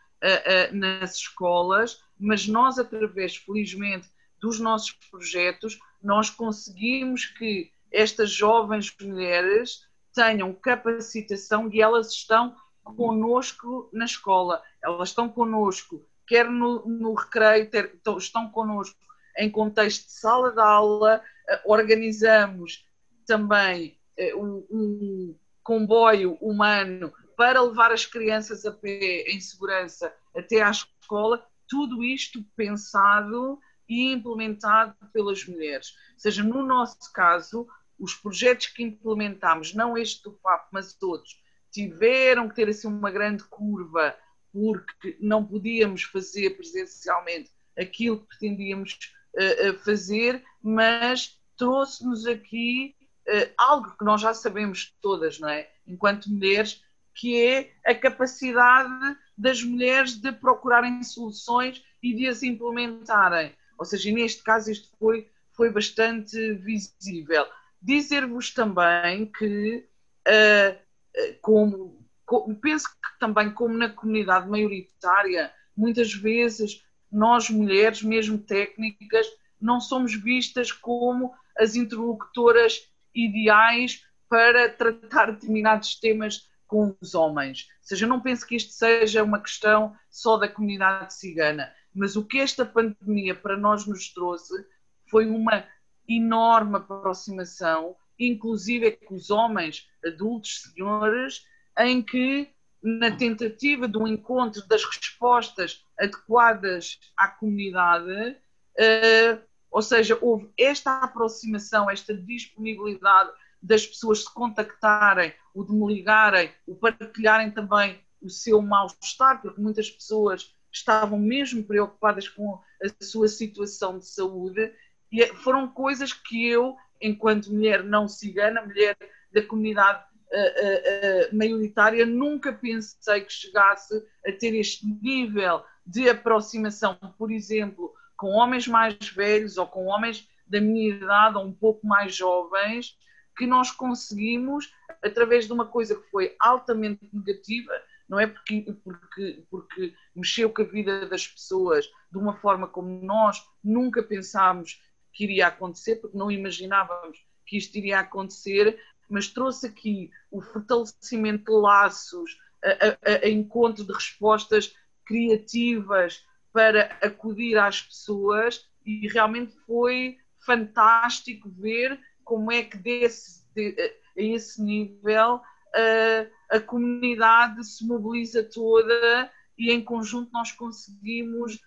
nas escolas, mas nós, através, felizmente, dos nossos projetos, nós conseguimos que estas jovens mulheres tenham capacitação e elas estão conosco na escola, elas estão conosco, quer no, no recreio, ter, estão conosco em contexto de sala de aula, organizamos também um, um comboio humano para levar as crianças a pé em segurança até à escola, tudo isto pensado e implementado pelas mulheres. Ou seja, no nosso caso, os projetos que implementámos, não este do PAP, mas todos, tiveram que ter assim uma grande curva porque não podíamos fazer presencialmente aquilo que pretendíamos uh, fazer, mas trouxe-nos aqui uh, algo que nós já sabemos todas, não é? Enquanto mulheres, que é a capacidade das mulheres de procurarem soluções e de as implementarem. Ou seja, neste caso isto foi, foi bastante visível. Dizer-vos também que, uh, como, como, penso que também como na comunidade maioritária, muitas vezes nós mulheres, mesmo técnicas, não somos vistas como as interlocutoras ideais para tratar determinados temas com os homens. Ou seja, eu não penso que isto seja uma questão só da comunidade cigana, mas o que esta pandemia para nós nos trouxe foi uma enorme aproximação, inclusive é com os homens, adultos, senhores, em que na tentativa um encontro das respostas adequadas à comunidade, uh, ou seja, houve esta aproximação, esta disponibilidade das pessoas se contactarem, o de me ligarem, o partilharem também o seu mal-estar, porque muitas pessoas estavam mesmo preocupadas com a sua situação de saúde, e é, foram coisas que eu, enquanto mulher não cigana, mulher da comunidade uh, uh, maioritária, nunca pensei que chegasse a ter este nível de aproximação, por exemplo, com homens mais velhos ou com homens da minha idade ou um pouco mais jovens, que nós conseguimos, através de uma coisa que foi altamente negativa, não é? Porque, porque, porque mexeu com a vida das pessoas de uma forma como nós nunca pensámos que iria acontecer, porque não imaginávamos que isto iria acontecer, mas trouxe aqui o fortalecimento de laços, a, a, a encontro de respostas criativas para acudir às pessoas e realmente foi fantástico ver como é que desse, de, a esse nível a, a comunidade se mobiliza toda e em conjunto nós conseguimos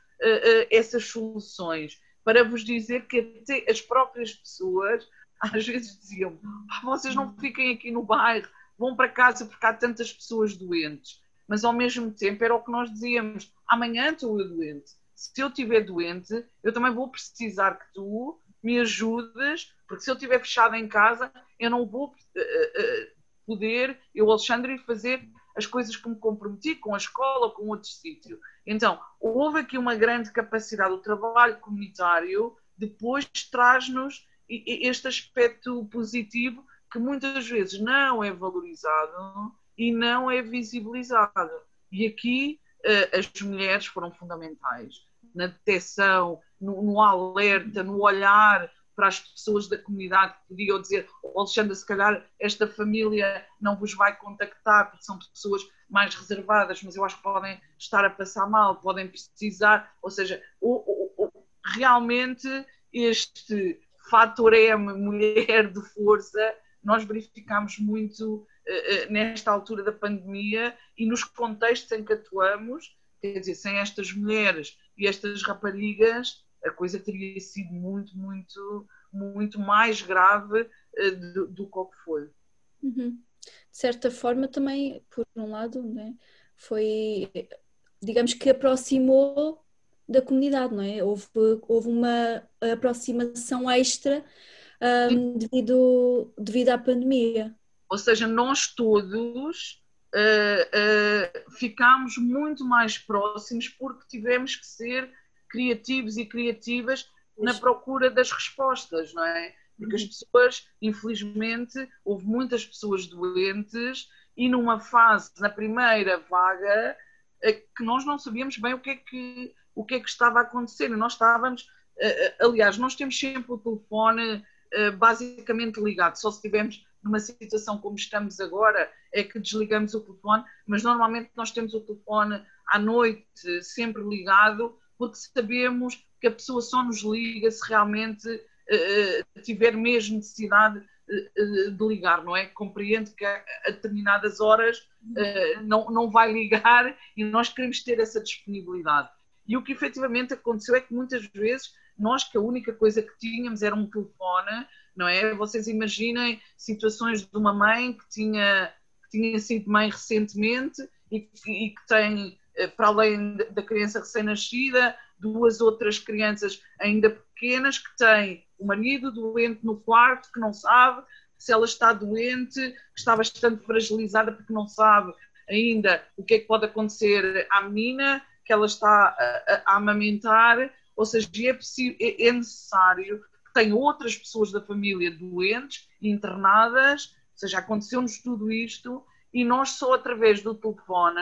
essas soluções. Para vos dizer que até as próprias pessoas às vezes diziam: ah, vocês não fiquem aqui no bairro, vão para casa porque há tantas pessoas doentes. Mas ao mesmo tempo era o que nós dizíamos: amanhã estou eu doente. Se eu estiver doente, eu também vou precisar que tu me ajudes, porque se eu estiver fechada em casa, eu não vou uh, uh, poder, eu, Alexandre, fazer as coisas que me comprometi com a escola ou com outro sítio. Então, houve aqui uma grande capacidade, o trabalho comunitário depois traz-nos este aspecto positivo que muitas vezes não é valorizado e não é visibilizado. E aqui uh, as mulheres foram fundamentais na detecção, no, no alerta, no olhar para as pessoas da comunidade que podiam dizer, oh, Alexandra, se calhar esta família não vos vai contactar porque são pessoas mais reservadas, mas eu acho que podem estar a passar mal, podem precisar, ou seja, o, o, o, realmente este fator M, mulher de força, nós verificamos muito uh, nesta altura da pandemia e nos contextos em que atuamos, quer dizer, sem estas mulheres e estas raparigas, a coisa teria sido muito, muito, muito mais grave uh, do, do que foi. Uhum. De certa forma, também, por um lado, né, foi, digamos que aproximou da comunidade, não é? Houve, houve uma aproximação extra um, devido, devido à pandemia. Ou seja, nós todos uh, uh, ficámos muito mais próximos porque tivemos que ser criativos e criativas na procura das respostas, não é? Porque as pessoas, infelizmente, houve muitas pessoas doentes e numa fase, na primeira vaga, eh, que nós não sabíamos bem o que é que, o que, é que estava a acontecer. Nós estávamos, eh, eh, aliás, nós temos sempre o telefone basicamente ligado, só se tivermos numa situação como estamos agora, é que desligamos o telefone, mas normalmente nós temos o telefone à noite sempre ligado, porque sabemos que a pessoa só nos liga se realmente uh, tiver mesmo necessidade uh, de ligar, não é? Compreendo que a, a determinadas horas uh, não, não vai ligar e nós queremos ter essa disponibilidade. E o que efetivamente aconteceu é que muitas vezes nós que a única coisa que tínhamos era um telefone, não é? Vocês imaginem situações de uma mãe que tinha, que tinha sido mãe recentemente e, e que tem, para além da criança recém-nascida, duas outras crianças ainda pequenas que têm o marido doente no quarto, que não sabe se ela está doente, que está bastante fragilizada porque não sabe ainda o que é que pode acontecer à menina que ela está a, a, amamentar, ou seja, é, é, é necessário que tenha outras pessoas da família doentes, internadas, ou seja, aconteceu-nos tudo isto e nós só através do telefone,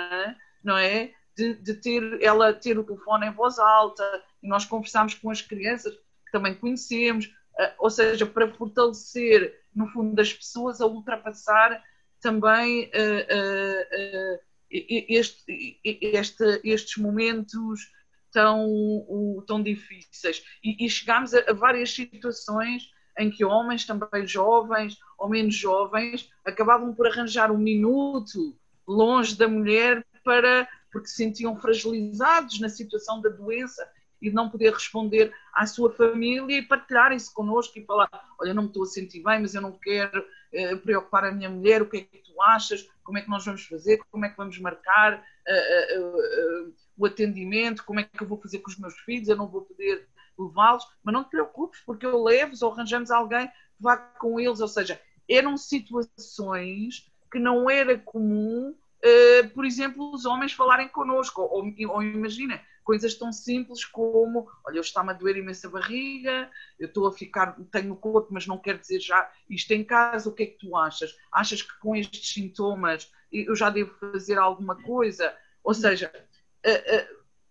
não é? De, de, ter ela ter o telefone em voz alta e nós conversamos com as crianças que também conhecemos, uh, ou seja, para fortalecer no fundo das pessoas a ultrapassar também uh, uh, este, este, estes momentos tão, tão difíceis. E, e chegámos a, a várias situações em que homens também jovens ou menos jovens acabavam por arranjar um minuto longe da mulher para porque se sentiam fragilizados na situação da doença e de não poder responder à sua família e partilhar isso connosco e falar: Olha, não me estou a sentir bem, mas eu não quero eh, preocupar a minha mulher, o que é que tu achas? Como é que nós vamos fazer? Como é que vamos marcar eh, eh, o atendimento? Como é que eu vou fazer com os meus filhos? Eu não vou poder levá-los, mas não te preocupes, porque eu levo-os ou arranjamos alguém que vá com eles. Ou seja, eram situações que não era comum uh, por exemplo, os homens falarem connosco, ou, ou imagina, coisas tão simples como, olha, eu está-me a doer imensa barriga, eu estou a ficar, tenho corpo, mas não quero dizer já isto em casa, o que é que tu achas? Achas que com estes sintomas eu já devo fazer alguma coisa? Ou seja,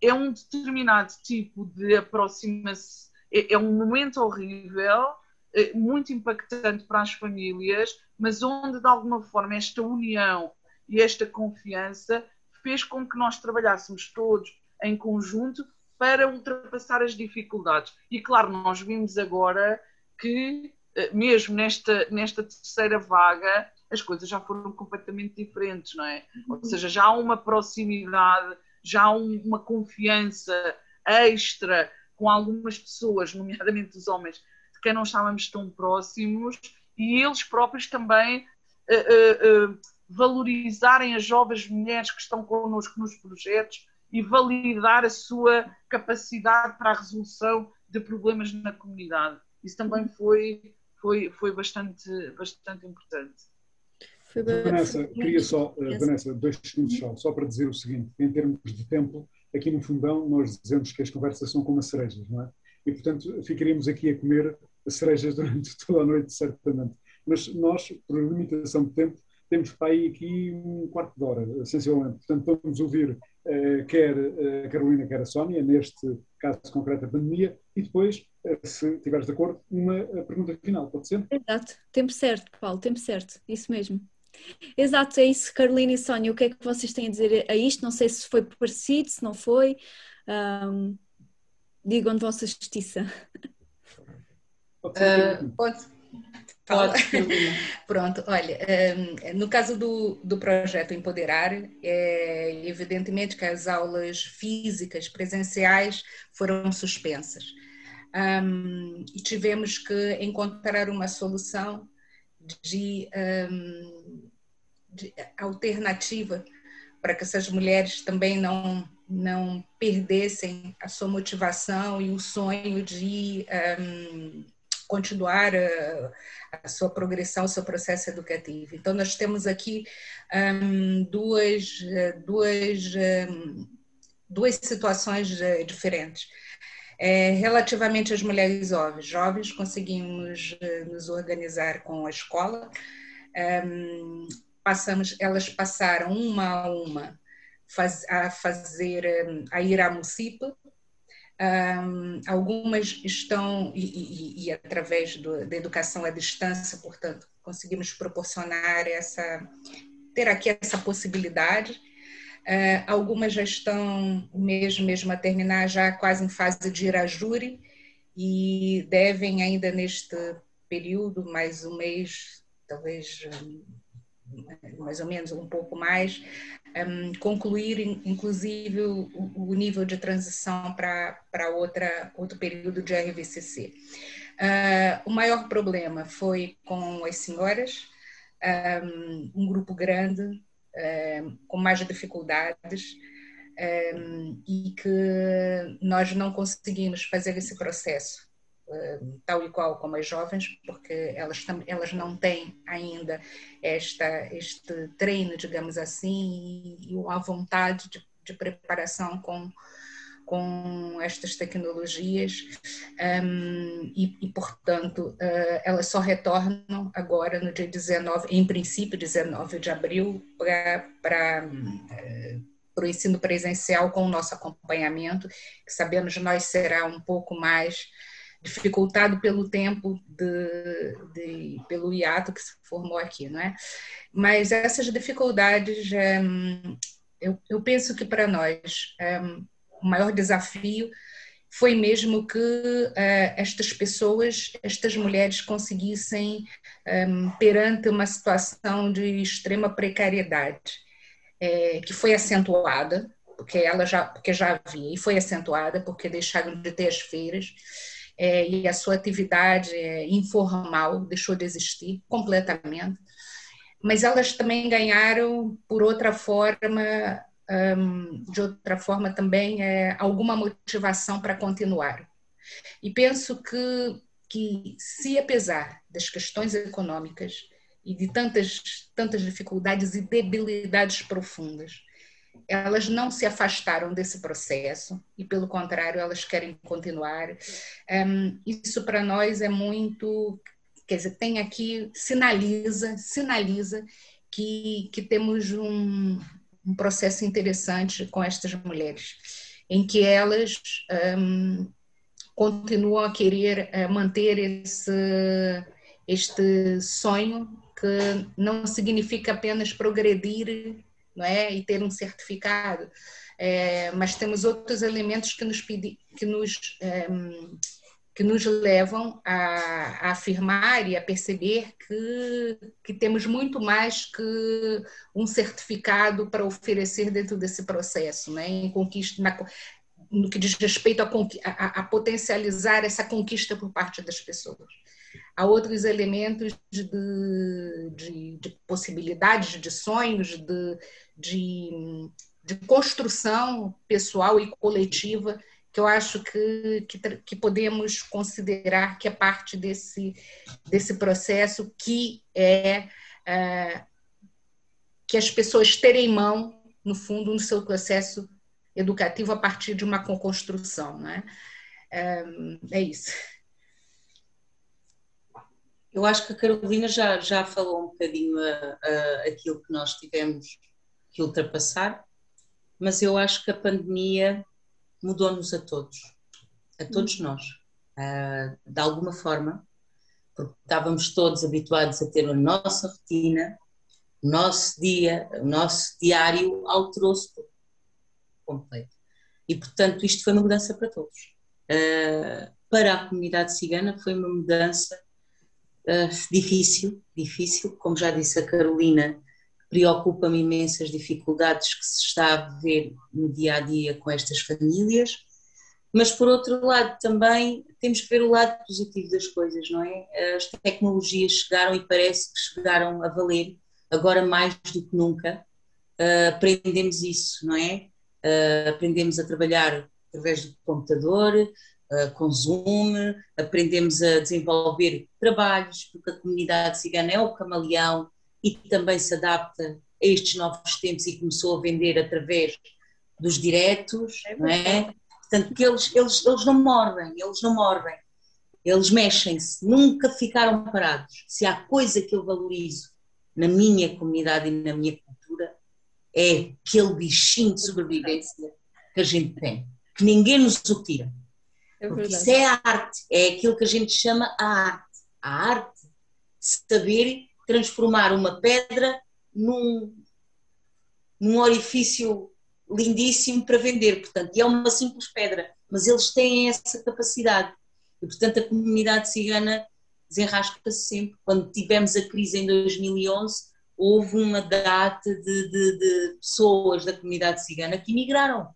é um determinado tipo de aproximação, é, é um momento horrível, muito impactante para as famílias, mas onde de alguma forma esta união e esta confiança fez com que nós trabalhássemos todos em conjunto para ultrapassar as dificuldades. E claro, nós vimos agora que, eh, mesmo nesta, nesta terceira vaga, as coisas já foram completamente diferentes, não é? Ou uhum. seja, já há uma proximidade, já há uma confiança extra com algumas pessoas, nomeadamente os homens, de quem não estávamos tão próximos, e eles próprios também uh, uh, uh, valorizarem as jovens mulheres que estão connosco nos projetos e validar a sua capacidade para a resolução de problemas na comunidade. Isso também foi, foi, foi bastante, bastante importante. Vanessa, queria só, uh, Vanessa, dois segundos só, só para dizer o seguinte: em termos de tempo, aqui no fundão nós dizemos que as conversas são como as cerejas, não é? E portanto ficaríamos aqui a comer cerejas durante toda a noite, certamente. Mas nós, por limitação de tempo, temos para aí aqui um quarto de hora, essencialmente. Portanto, vamos ouvir uh, quer a Carolina, quer a Sónia, neste caso concreto da pandemia, e depois, uh, se estiveres de acordo, uma eh, pergunta final, pode ser? Exato, tempo certo, Paulo, tempo certo, isso mesmo. Exato, é isso, Carolina e Sónia, o que é que vocês têm a dizer a isto? Não sei se foi parecido, se não foi. Um, digam de vossa justiça. Pode, uh, pode, Pode. Pronto, olha, ehm, no caso do, do projeto Empoderar, é evidentemente que as aulas físicas presenciais foram suspensas. Um, e tivemos que encontrar uma solução de, um, de alternativa para que essas mulheres também não não perdessem a sua motivação e o sonho de um, continuar a, a, sua progressão, o seu processo educativo. Então, nós temos aqui um, duas, duas, um, duas situações uh, diferentes. É, relativamente às mulheres jovens, jovens conseguimos eh, nos organizar com a escola. Um, passamos, elas passaram uma a uma faz, a fazer, a ir à Mucipa. Um, algumas estão, e, e, e através do, da educação à distância, portanto, conseguimos proporcionar essa, ter aqui essa possibilidade. Uh, algumas já estão mesmo, mesmo a terminar, já quase em fase de ir a júri, e devem ainda neste período, mais um mês, talvez mais ou menos um pouco mais, um, concluir inclusive o, o, nível de transição para outra outro período de RVCC. Uh, o maior problema foi com as senhoras, um, um grupo grande, um, com mais dificuldades, e que nós não conseguimos fazer esse processo tal e qual como as jovens, porque elas, elas não têm ainda esta, este treino, digamos assim, e, uma vontade de, de preparação com, com estas tecnologias. Um, e, e, portanto, uh, elas só retornam agora no dia 19, em princípio 19 de abril, para para o ensino presencial com o nosso acompanhamento, que sabemos nós será um pouco mais dificultado pelo tempo de, de, pelo hiato que se formou aqui, não é? Mas essas dificuldades, é, eu, eu, penso que para nós é, o maior desafio foi mesmo que é, estas pessoas, estas mulheres conseguissem perante uma situação de extrema precariedade, que foi acentuada porque ela já porque já havia e foi acentuada porque deixaram de ter as feiras é, e a sua atividade é, informal deixou de existir completamente. Mas elas também ganharam, por outra forma, um, de outra forma também, é, alguma motivação para continuar. E penso que, que, se apesar das questões econômicas e de tantas, tantas dificuldades e debilidades profundas, elas não se afastaram desse processo e, pelo contrário, elas querem continuar. Um, isso para nós é muito, quer dizer, tem aqui, sinaliza, sinaliza que, que temos um, um processo interessante com estas mulheres, em que elas um, continuam a querer uh, manter esse, este sonho que não significa apenas progredir não é? E ter um certificado. É, mas temos outros elementos que nos, pedi, que nos, é, que nos levam a, a, afirmar e a perceber que, que temos muito mais que um certificado para oferecer dentro desse processo, né? em conquista, na, no que diz respeito a, a, a, potencializar essa conquista por parte das pessoas. Há outros elementos de, de, de possibilidades, de sonhos, de, de, de construção pessoal e coletiva que eu acho que, que, que, podemos considerar que é parte desse, desse processo que é, é, que as pessoas terem mão, no fundo, no seu processo educativo a partir de uma construção. Né? É, é isso. Eu acho que a Carolina já, já falou um bocadinho a, a, aquilo que nós tivemos que ultrapassar, mas eu acho que a pandemia mudou-nos a todos, a todos hum. nós, uh, de alguma forma, porque estávamos todos habituados a ter a nossa rotina, o nosso dia, o nosso diário alterou-se completo. E, portanto, isto foi uma mudança para todos. Uh, para a comunidade cigana foi uma mudança uh, difícil, difícil, como já disse a Carolina, preocupa-me imensas dificuldades que se está a ver no dia a dia com estas famílias, mas por outro lado também temos que ver o lado positivo das coisas, não é? As tecnologias chegaram e parece que chegaram a valer, agora mais do que nunca. Uh, aprendemos isso, não é? Uh, aprendemos a trabalhar através do computador, uh, com Zoom, aprendemos a desenvolver trabalhos, porque a comunidade cigana é o camaleão, e também se adapta a estes novos tempos e começou a vender através dos diretos, é não é? Portanto, que eles, eles, eles não mordem, eles não mordem. Eles mexem-se, nunca ficaram parados. Se há coisa que eu valorizo na minha comunidade e na minha cultura, é aquele bichinho de sobrevivência que a gente tem, que ninguém nos o tira. É verdade. isso é a arte, é aquilo que a gente chama a arte. A arte saber transformar uma pedra num, num orifício lindíssimo para vender. Portanto, e é uma simples pedra, mas eles têm essa capacidade. E, portanto, a comunidade cigana desenrasca-se sempre. Quando tivemos a crise em 2011, houve uma data de, de- de pessoas da comunidade cigana que emigraram.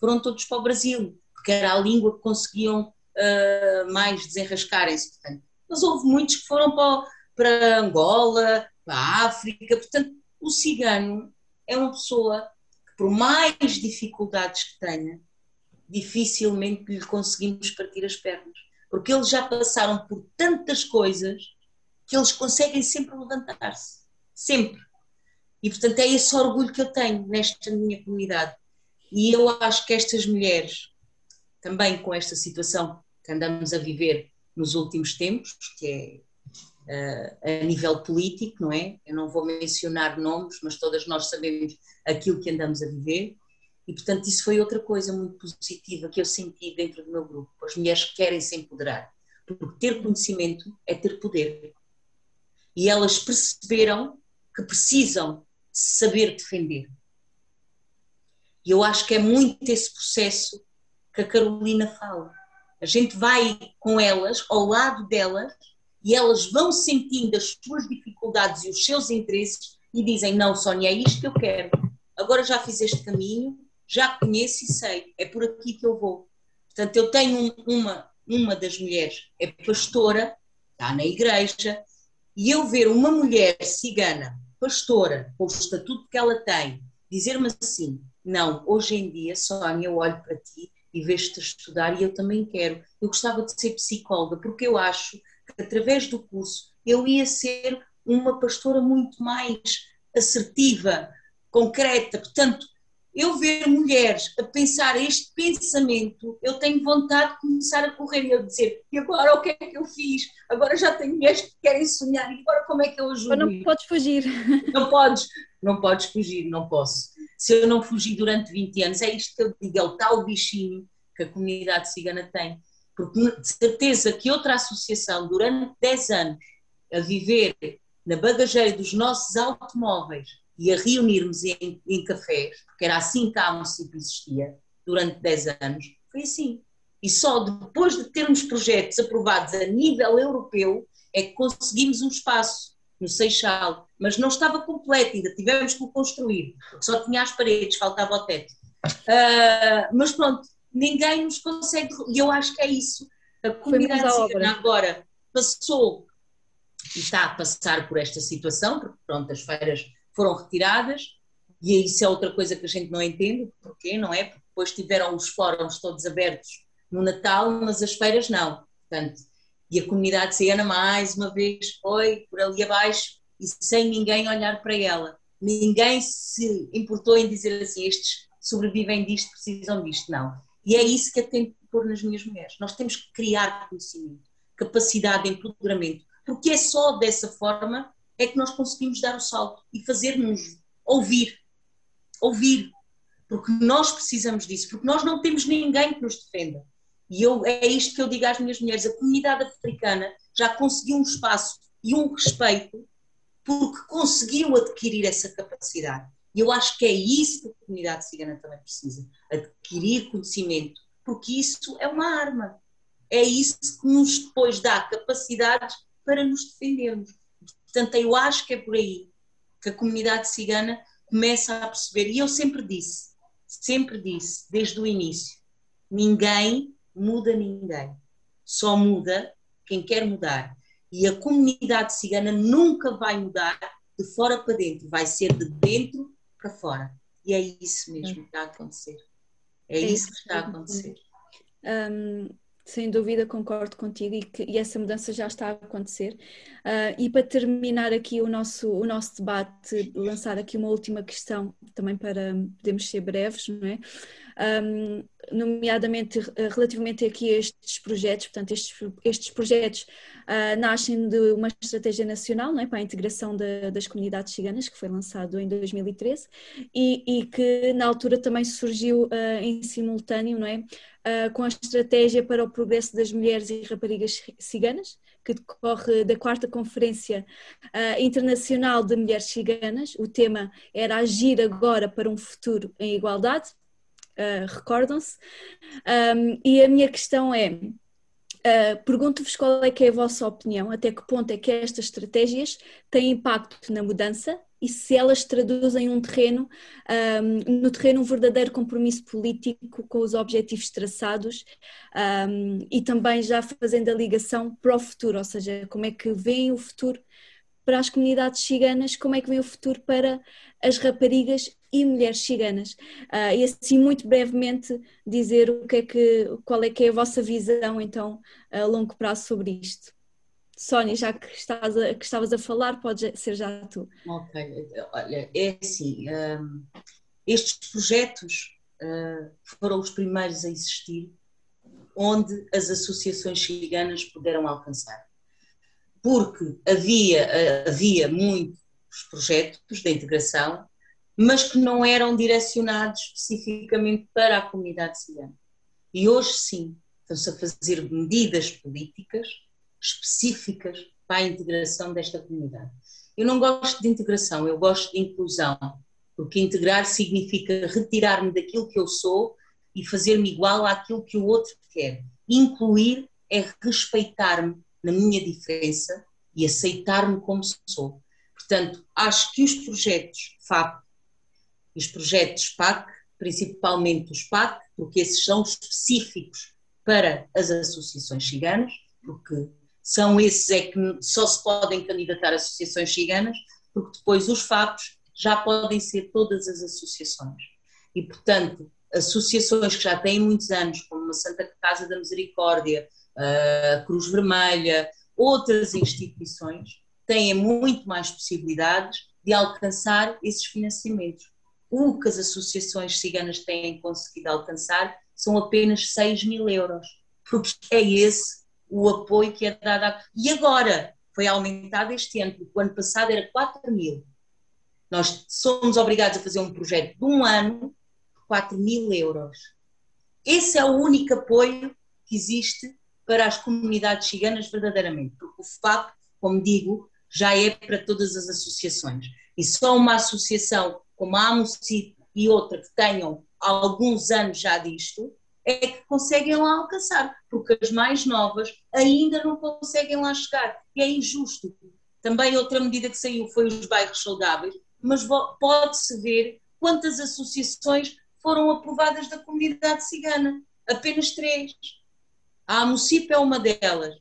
Foram todos para o Brasil, porque era a língua que conseguiam ah, mais desenrascarem-se. Mas houve muitos que foram para, para Angola, para a África. Portanto, o cigano é uma pessoa que, por mais dificuldades que tenha, dificilmente lhe conseguimos partir as pernas. Porque eles já passaram por tantas coisas que eles conseguem sempre levantar-se. Sempre. E, portanto, é esse orgulho que eu tenho nesta minha comunidade. E eu acho que estas mulheres, também com esta situação que andamos a viver nos últimos tempos, que é eh, a nível político, não é? Eu não vou mencionar nomes, mas todas nós sabemos aquilo que andamos a viver. E, portanto, isso foi outra coisa muito positiva que eu senti dentro do meu grupo. As mulheres querem se empoderar, porque ter conhecimento é ter poder. E elas perceberam que precisam saber defender. E eu acho que é muito esse processo que a Carolina fala. A gente vai com elas, ao lado delas, e elas vão sentindo as suas dificuldades e os seus interesses e dizem: Não, Sónia, é isto que eu quero. Agora já fiz este caminho, já conheço e sei, é por aqui que eu vou. Portanto, eu tenho um- uma, uma das mulheres, é pastora, está na igreja, e eu ver uma mulher cigana, pastora, com o estatuto que ela tem, dizer-me assim: Não, hoje em dia, Sónia, eu olho para ti e vejo-te a estudar e eu também quero. Eu gostava de ser psicóloga, porque eu acho que através do curso eu ia ser uma pastora muito mais assertiva, concreta. Portanto, eu ver mulheres a pensar este pensamento, eu tenho vontade de começar a correr e a dizer: e agora o que é que eu fiz? Agora já tenho mulheres que querem sonhar, e agora como é que eu ajudo? Agora não podes fugir. Não podes, não podes fugir, não posso. Se eu não fugir durante 20 anos, é isto que eu digo, é o tal bichinho que a comunidade cigana tem. Porque de certeza que outra associação, durante 10 anos, a viver na bagageira dos nossos automóveis e a reunirmos em, em cafés, porque era assim que a município existia, durante 10 anos, foi assim. E só depois de termos projetos aprovados a nível europeu é que conseguimos um espaço no Seixal, mas não estava completo, ainda tivemos que o construir, porque só tinha as paredes, faltava o teto. Ah, mas pronto, ninguém nos consegue, e eu acho que é isso. A comunidade cigana agora passou e está a passar por esta situação, porque pronto, as feiras foram retiradas, e isso é outra coisa que a gente não entende, porquê, não é? Porque depois tiveram os fóruns todos abertos no Natal, mas as feiras não. Portanto, e a comunidade cigana mais uma vez foi por ali abaixo e sem ninguém olhar para ela. Ninguém se importou em dizer assim, estes sobrevivem disto, precisam disto, não. E é isso que eu tento pôr nas minhas mulheres. Nós temos que criar conhecimento, capacidade de empoderamento, porque é só dessa forma é que nós conseguimos dar o salto e fazer-nos ouvir. Ouvir. Porque nós precisamos disso, porque nós não temos ninguém que nos defenda. E eu, é isto que eu digo às minhas mulheres: a comunidade africana já conseguiu um espaço e um respeito porque conseguiu adquirir essa capacidade. E eu acho que é isso que a comunidade cigana também precisa: adquirir conhecimento, porque isso é uma arma. É isso que nos depois dá capacidades para nos defendermos. Portanto, eu acho que é por aí que a comunidade cigana começa a perceber. E eu sempre disse, sempre disse, desde o início: ninguém muda ninguém. Só muda quem quer mudar. E a comunidade cigana nunca vai mudar de fora para dentro, vai ser de dentro para fora. E é isso mesmo que está a acontecer. É, É isso que está a acontecer. Hum, sem dúvida concordo contigo e, que, e essa mudança já está a acontecer. Ah, e para terminar aqui o nosso, o nosso debate, lançar aqui uma última questão também para podermos ser breves, não é? Hum, nomeadamente eh, relativamente aqui a estes projetos, portanto, estes, estes projetos uh, nascem de uma estratégia nacional não é, para a integração de, das comunidades ciganas, que foi lançado em 2013, e, e que na altura também surgiu uh, em simultâneo não é, uh, com a estratégia para o progresso das mulheres e raparigas ciganas, que decorre da quarta Conferência Internacional de Mulheres Ciganas. O tema era Agir agora para um futuro em igualdade uh, recordam-se. Um, e a minha questão é: uh, pergunto-vos qual é que é a vossa opinião, até que ponto é que estas estratégias têm impacto na mudança e se elas traduzem um terreno, um, no terreno um verdadeiro compromisso político com os objetivos traçados um, e também já fazendo a ligação para o futuro, ou seja, como é que vem o futuro para as comunidades ciganas, como é que vem o futuro para as raparigas e mulheres ciganas. Uh, e assim, muito brevemente, dizer o que é que, qual é que é a vossa visão, então, a longo prazo sobre isto. Sónia, já que, estás a, que estavas a falar, pode ser já tu. Ok, olha, é assim, um, estes projetos uh, foram os primeiros a existir onde as associações ciganas puderam alcançar porque havia, havia muitos projetos de integração, mas que não eram direcionados especificamente para a comunidade cigana. E hoje sim, estão-se a fazer medidas políticas específicas para a integração desta comunidade. Eu não gosto de integração, eu gosto de inclusão, porque integrar significa retirar-me daquilo que eu sou e fazer-me igual àquilo que o outro quer. Incluir é respeitar-me na minha diferença e aceitar-me como sou. Portanto, acho que os projetos FAP, os projetos PAC, principalmente os PAC, porque esses são específicos para as associações ciganas, porque são esses é que só se podem candidatar associações ciganas, porque depois os FAPs já podem ser todas as associações. E, portanto, associações que já têm muitos anos, como a Santa Casa da Misericórdia, a Cruz Vermelha, outras instituições têm muito mais possibilidades de alcançar esses financiamentos. O que as associações ciganas têm conseguido alcançar são apenas 6 mil euros, porque é esse o apoio que é dado. A... E agora foi aumentado este ano, porque o ano passado era 4 mil. Nós somos obrigados a fazer um projeto de um ano por 4 mil euros. Esse é o único apoio que existe para as comunidades ciganas verdadeiramente, porque o FAP, como digo, já é para todas as associações. E só uma associação como a AMUCIP e outra que tenham alguns anos já disto, é que conseguem lá alcançar, porque as mais novas ainda não conseguem lá chegar. E é injusto. Também outra medida que saiu foi os bairros saudáveis, mas pode-se ver quantas associações foram aprovadas da comunidade cigana. Apenas três. A AMUCIP é uma delas,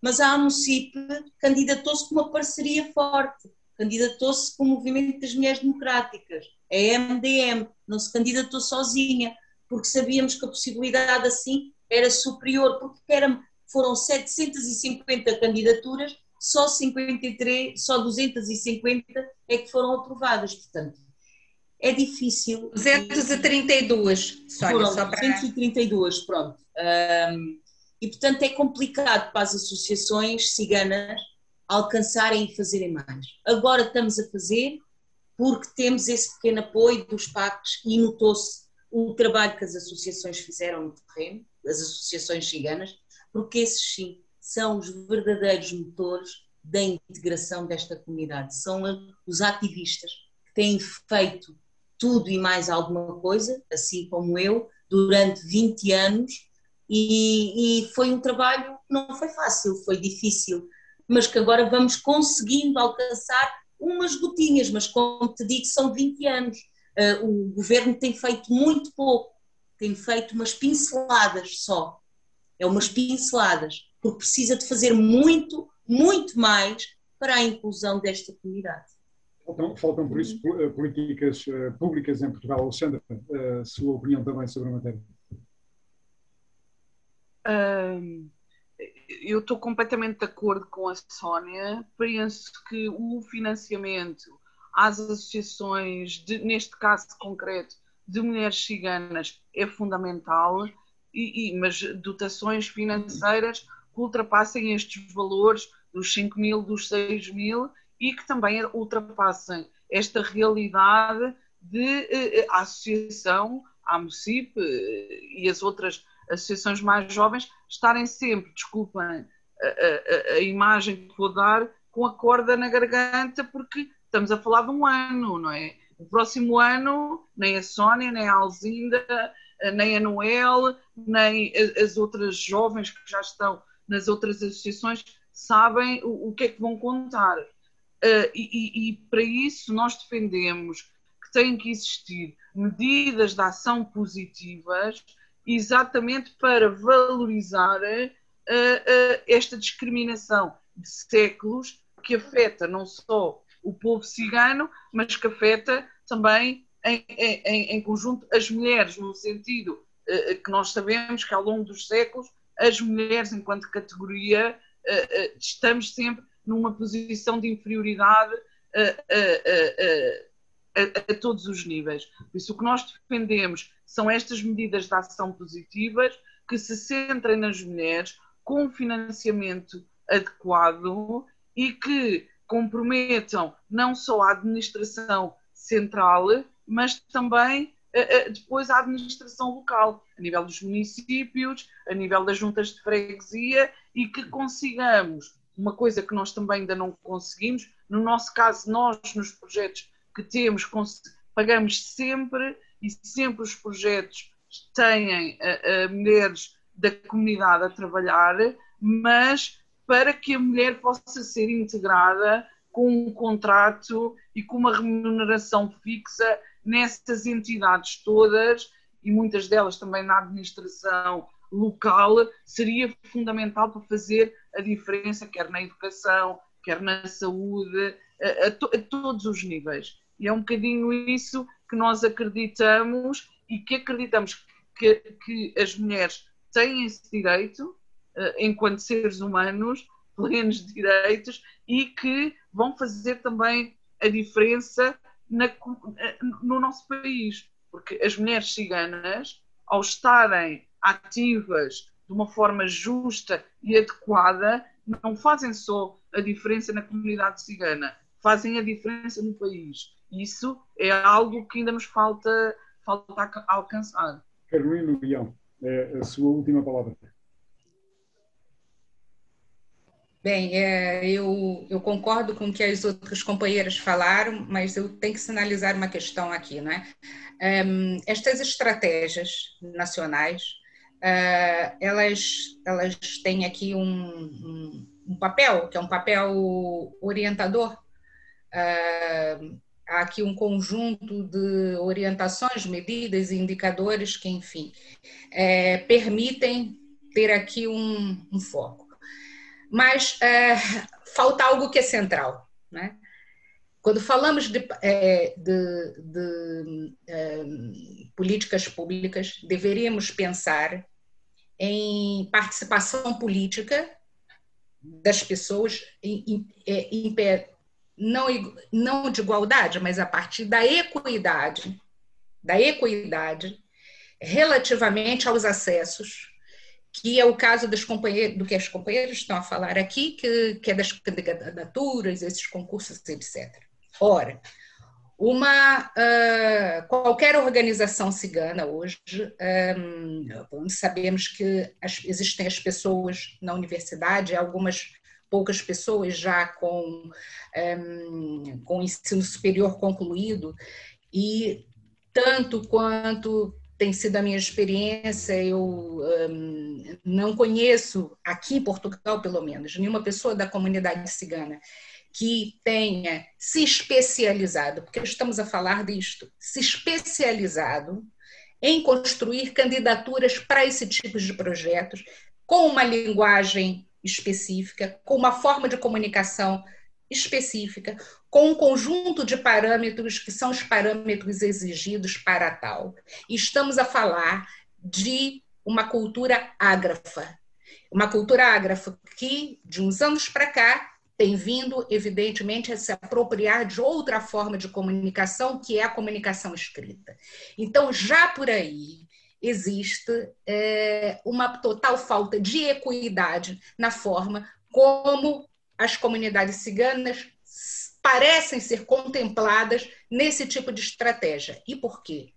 mas a AMUCIP candidatou-se com uma parceria forte, candidatou-se com o Movimento das Mulheres Democráticas, a MDM, não se candidatou sozinha, porque sabíamos que a possibilidade assim era superior, porque era, foram 750 candidaturas, só 53, só 250 é que foram aprovadas, portanto, é difícil. 232, Sónia, foram só para... 232, pronto. Um, e, portanto, é complicado para as associações ciganas alcançarem e fazerem mais. Agora estamos a fazer porque temos esse pequeno apoio dos PACs e notou-se o trabalho que as associações fizeram no terreno, as associações ciganas, porque esses sim são os verdadeiros motores da integração desta comunidade. São os ativistas que têm feito tudo e mais alguma coisa, assim como eu, durante 20 anos e, e foi um trabalho que não foi fácil, foi difícil, mas que agora vamos conseguindo alcançar umas gotinhas, mas como te digo, são 20 anos. Uh, o governo tem feito muito pouco, tem feito umas pinceladas só. É umas pinceladas, porque precisa de fazer muito, muito mais para a inclusão desta comunidade. Faltam, faltam por isso, políticas eh, públicas em Portugal. Alexandra, a eh, sua opinião também sobre a matéria eu estou completamente de acordo com a Sónia. Penso que o financiamento às associações, de, neste caso concreto, de mulheres ciganas é fundamental, e, e, mas dotações financeiras que ultrapassem estes valores dos 5 mil, dos 6 mil e que também ultrapassem esta realidade de eh, a associação, a MUCIP eh, e as outras associações mais jovens estarem sempre, desculpem a, a, a, imagem que vou dar, com a corda na garganta, porque estamos a falar de um ano, não é? O próximo ano, nem a Sónia, nem a Alzinda, nem a Noel, nem as outras jovens que já estão nas outras associações sabem o, o que é que vão contar. Uh, e, e, e, para isso nós defendemos que têm que existir medidas de ação positivas exatamente para valorizar uh, uh, esta discriminação de séculos que afeta não só o povo cigano, mas que afeta também em, em, em conjunto as mulheres, no sentido uh, que nós sabemos que ao longo dos séculos as mulheres, enquanto categoria, uh, estamos sempre numa posição de inferioridade a, a, todos os níveis. Por isso, o que nós defendemos são estas medidas de ação positivas que se centrem nas mulheres com financiamento adequado e que comprometam não só a administração central, mas também uh, depois a administração local, a nível dos municípios, a nível das juntas de freguesia e que consigamos uma coisa que nós também ainda não conseguimos. No nosso caso, nós, nos projetos que temos, pagamos sempre e sempre os projetos têm uh, uh, mulheres da comunidade a trabalhar, mas para que a mulher possa ser integrada com um contrato e com uma remuneração fixa nessas entidades todas e muitas delas também na administração local, seria fundamental para fazer a diferença, quer na educação, quer na saúde, a, to, a todos os níveis. E é um bocadinho isso que nós acreditamos e que acreditamos que, que as mulheres têm esse direito, enquanto seres humanos, plenos direitos, e que vão fazer também a diferença na, no nosso país. Porque as mulheres ciganas, ao estarem ativas de uma forma justa e adequada, não fazem só a diferença na comunidade cigana, fazem a diferença no país. Isso é algo que ainda nos falta, falta alcançar. Carolina Leão, é a sua última palavra. Bem, é, eu, eu, concordo com o que as outras companheiras falaram, mas eu tenho que sinalizar uma questão aqui, não é? é estas estratégias nacionais, é, elas, elas têm aqui um, um, um, papel, que é um papel orientador. É, há aqui um conjunto de orientações, medidas e indicadores que, enfim, é, permitem ter aqui um foco mas é, falta algo que é central. Né? Quando falamos de, é, de, de é, políticas públicas, deveríamos pensar em participação política das pessoas, em, em, é, em, não, não de igualdade, mas a partir da equidade, da equidade relativamente aos acessos que é o caso dos companheiros, do que as companheiras estão a falar aqui, que, que é das candidaturas, esses concursos, etc. Ora, uma uh, qualquer organização cigana hoje, um, sabemos que as, existem as pessoas na universidade, algumas poucas pessoas já com, um, com ensino superior concluído, e tanto quanto tem sido a minha experiência, eu um, não conheço, aqui em Portugal pelo menos, nenhuma pessoa da comunidade cigana que tenha se especializado, porque estamos a falar disto, se especializado em construir candidaturas para esse tipo de projetos, com uma linguagem específica, com uma forma de comunicação específica, com um conjunto de parâmetros que são os parâmetros exigidos para tal. Estamos a falar de uma cultura ágrafa. Uma cultura ágrafa que, de uns anos para cá, tem vindo, evidentemente, a se apropriar de outra forma de comunicação, que é a comunicação escrita. Então, já por aí, existe é, uma total falta de equidade na forma como as comunidades ciganas parecem ser contempladas nesse tipo de estratégia. E por quê?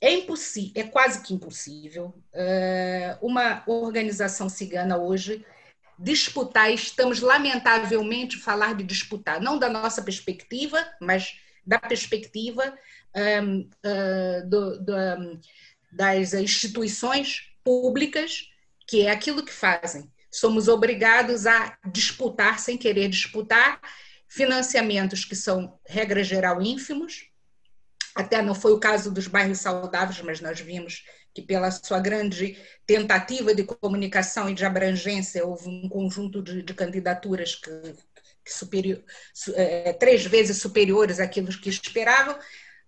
É impossível, é quase que impossível é, uma organização cigana hoje disputar, estamos lamentavelmente falar de disputar, não da nossa perspectiva, mas da perspectiva um, uh, ah, do, do, um, das instituições públicas, que é aquilo que fazem. Somos obrigados a disputar, sem querer disputar, financiamentos que são, regra geral, ínfimos. Até não foi o caso dos bairros saudáveis, mas nós vimos que, pela sua grande tentativa de comunicação e de abrangência, houve um conjunto de, de candidaturas que, que superior, é, três vezes superiores àquilo que esperavam,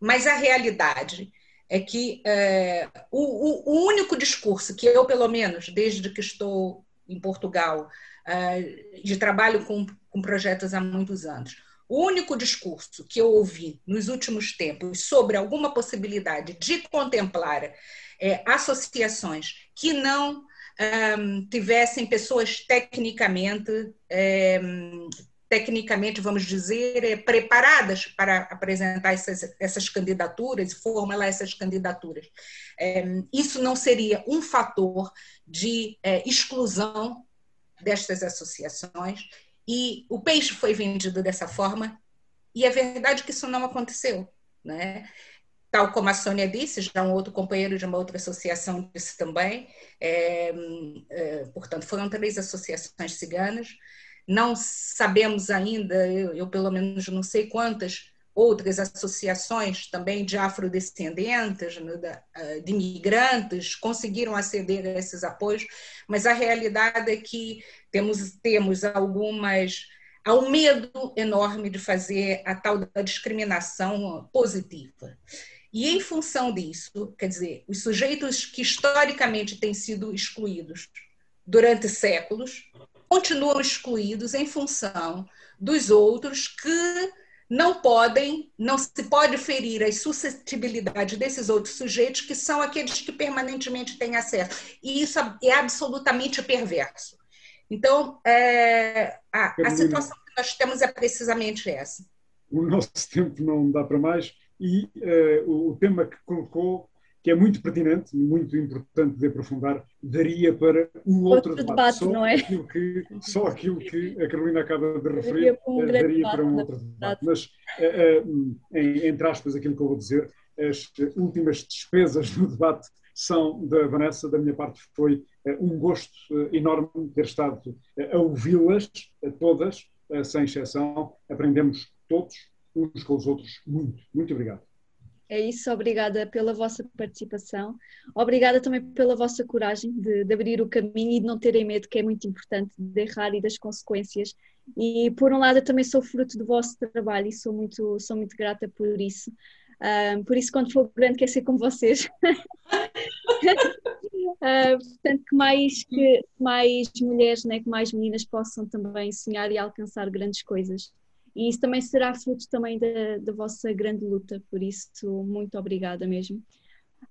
mas a realidade é que é, o, o, único discurso que eu, pelo menos, desde que estou em Portugal, é, de trabalho com, com projetos há muitos anos, o único discurso que eu ouvi nos últimos tempos sobre alguma possibilidade de contemplar é, associações que não um, tivessem pessoas tecnicamente, é, tecnicamente, vamos dizer, é, preparadas para apresentar essas, essas candidaturas e formular essas candidaturas. É, isso não seria um fator de é, exclusão destas associações e o peixe foi vendido dessa forma e é verdade que isso não aconteceu, né? tal como a Sônia disse, já um outro companheiro de uma outra associação disse também, é, é, portanto, foram três associações ciganas, não sabemos ainda, eu, eu, pelo menos não sei quantas outras associações também de afrodescendentes, né, de imigrantes, conseguiram aceder a esses apoios, mas a realidade é que temos, temos algumas há um medo enorme de fazer a tal da discriminação positiva. E em função disso, quer dizer, os sujeitos que historicamente têm sido excluídos durante séculos continuam excluídos em função dos outros que não podem, não se pode ferir as suscetibilidades desses outros sujeitos que são aqueles que permanentemente têm acesso. E isso é absolutamente perverso. Então, é, a, a situação que nós temos é precisamente essa. O nosso tempo não dá para mais e uh, o tema que colocou, que é muito pertinente e muito importante de aprofundar, daria para um outro, outro debate, debate. Só, não é? aquilo que, só aquilo que a Carolina acaba de referir um uh, daria para um outro debate. Mas, uh, em, entre aspas, aquilo que eu vou dizer, as últimas despesas no debate são da Vanessa, da minha parte foi um gosto enorme ter estado a ouvi-las, todas, sem exceção, aprendemos todos uns com os outros muito. Muito obrigado. É isso, obrigada pela vossa participação, obrigada também pela vossa coragem de, de, abrir o caminho e de não terem medo, que é muito importante, de errar e das consequências. E por um lado, eu também sou fruto do vosso trabalho e sou muito, sou muito grata por isso. Um, por isso, quando for grande, quer ser como vocês. Uh, portanto, que mais, que mais mulheres, né, que mais meninas possam também sonhar e alcançar grandes coisas. E isso também será fruto também da, da vossa grande luta, por isso, muito obrigada mesmo.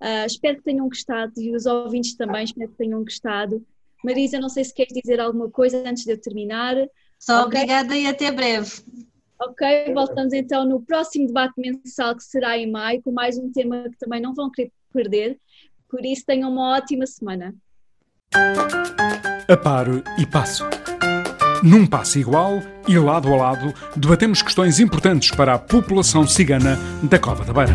Uh, espero que tenham gostado e os ouvintes também espero que tenham gostado. Marisa, não sei se queres dizer alguma coisa antes de eu terminar. Só okay? obrigada e até breve. Ok, voltamos então no próximo debate mensal que será em maio, com mais um tema que também não vão querer perder. Por isso, tenham uma ótima semana. A par e passo. Num passo igual e lado a lado, debatemos questões importantes para a população cigana da Cova da Beira.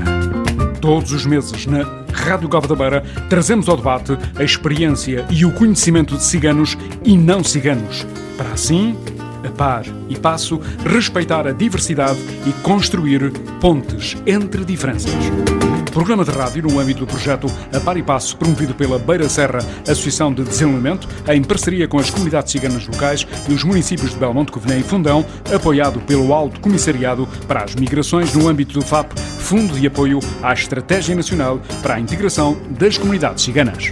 Todos os meses, na Rádio Cova da Beira, trazemos ao debate a experiência e o conhecimento de ciganos e não ciganos, para assim, a par e passo, respeitar a diversidade e construir pontes entre diferenças. Programa de rádio no âmbito do projeto A Par e Passo, promovido pela Beira Serra Associação de Desenvolvimento, em parceria com as comunidades ciganas locais e os municípios de Belmonte, Covilhã e Fundão, apoiado pelo Alto Comissariado para as Migrações no âmbito do FAP, Fundo de Apoio à Estratégia Nacional para a Integração das Comunidades Ciganas.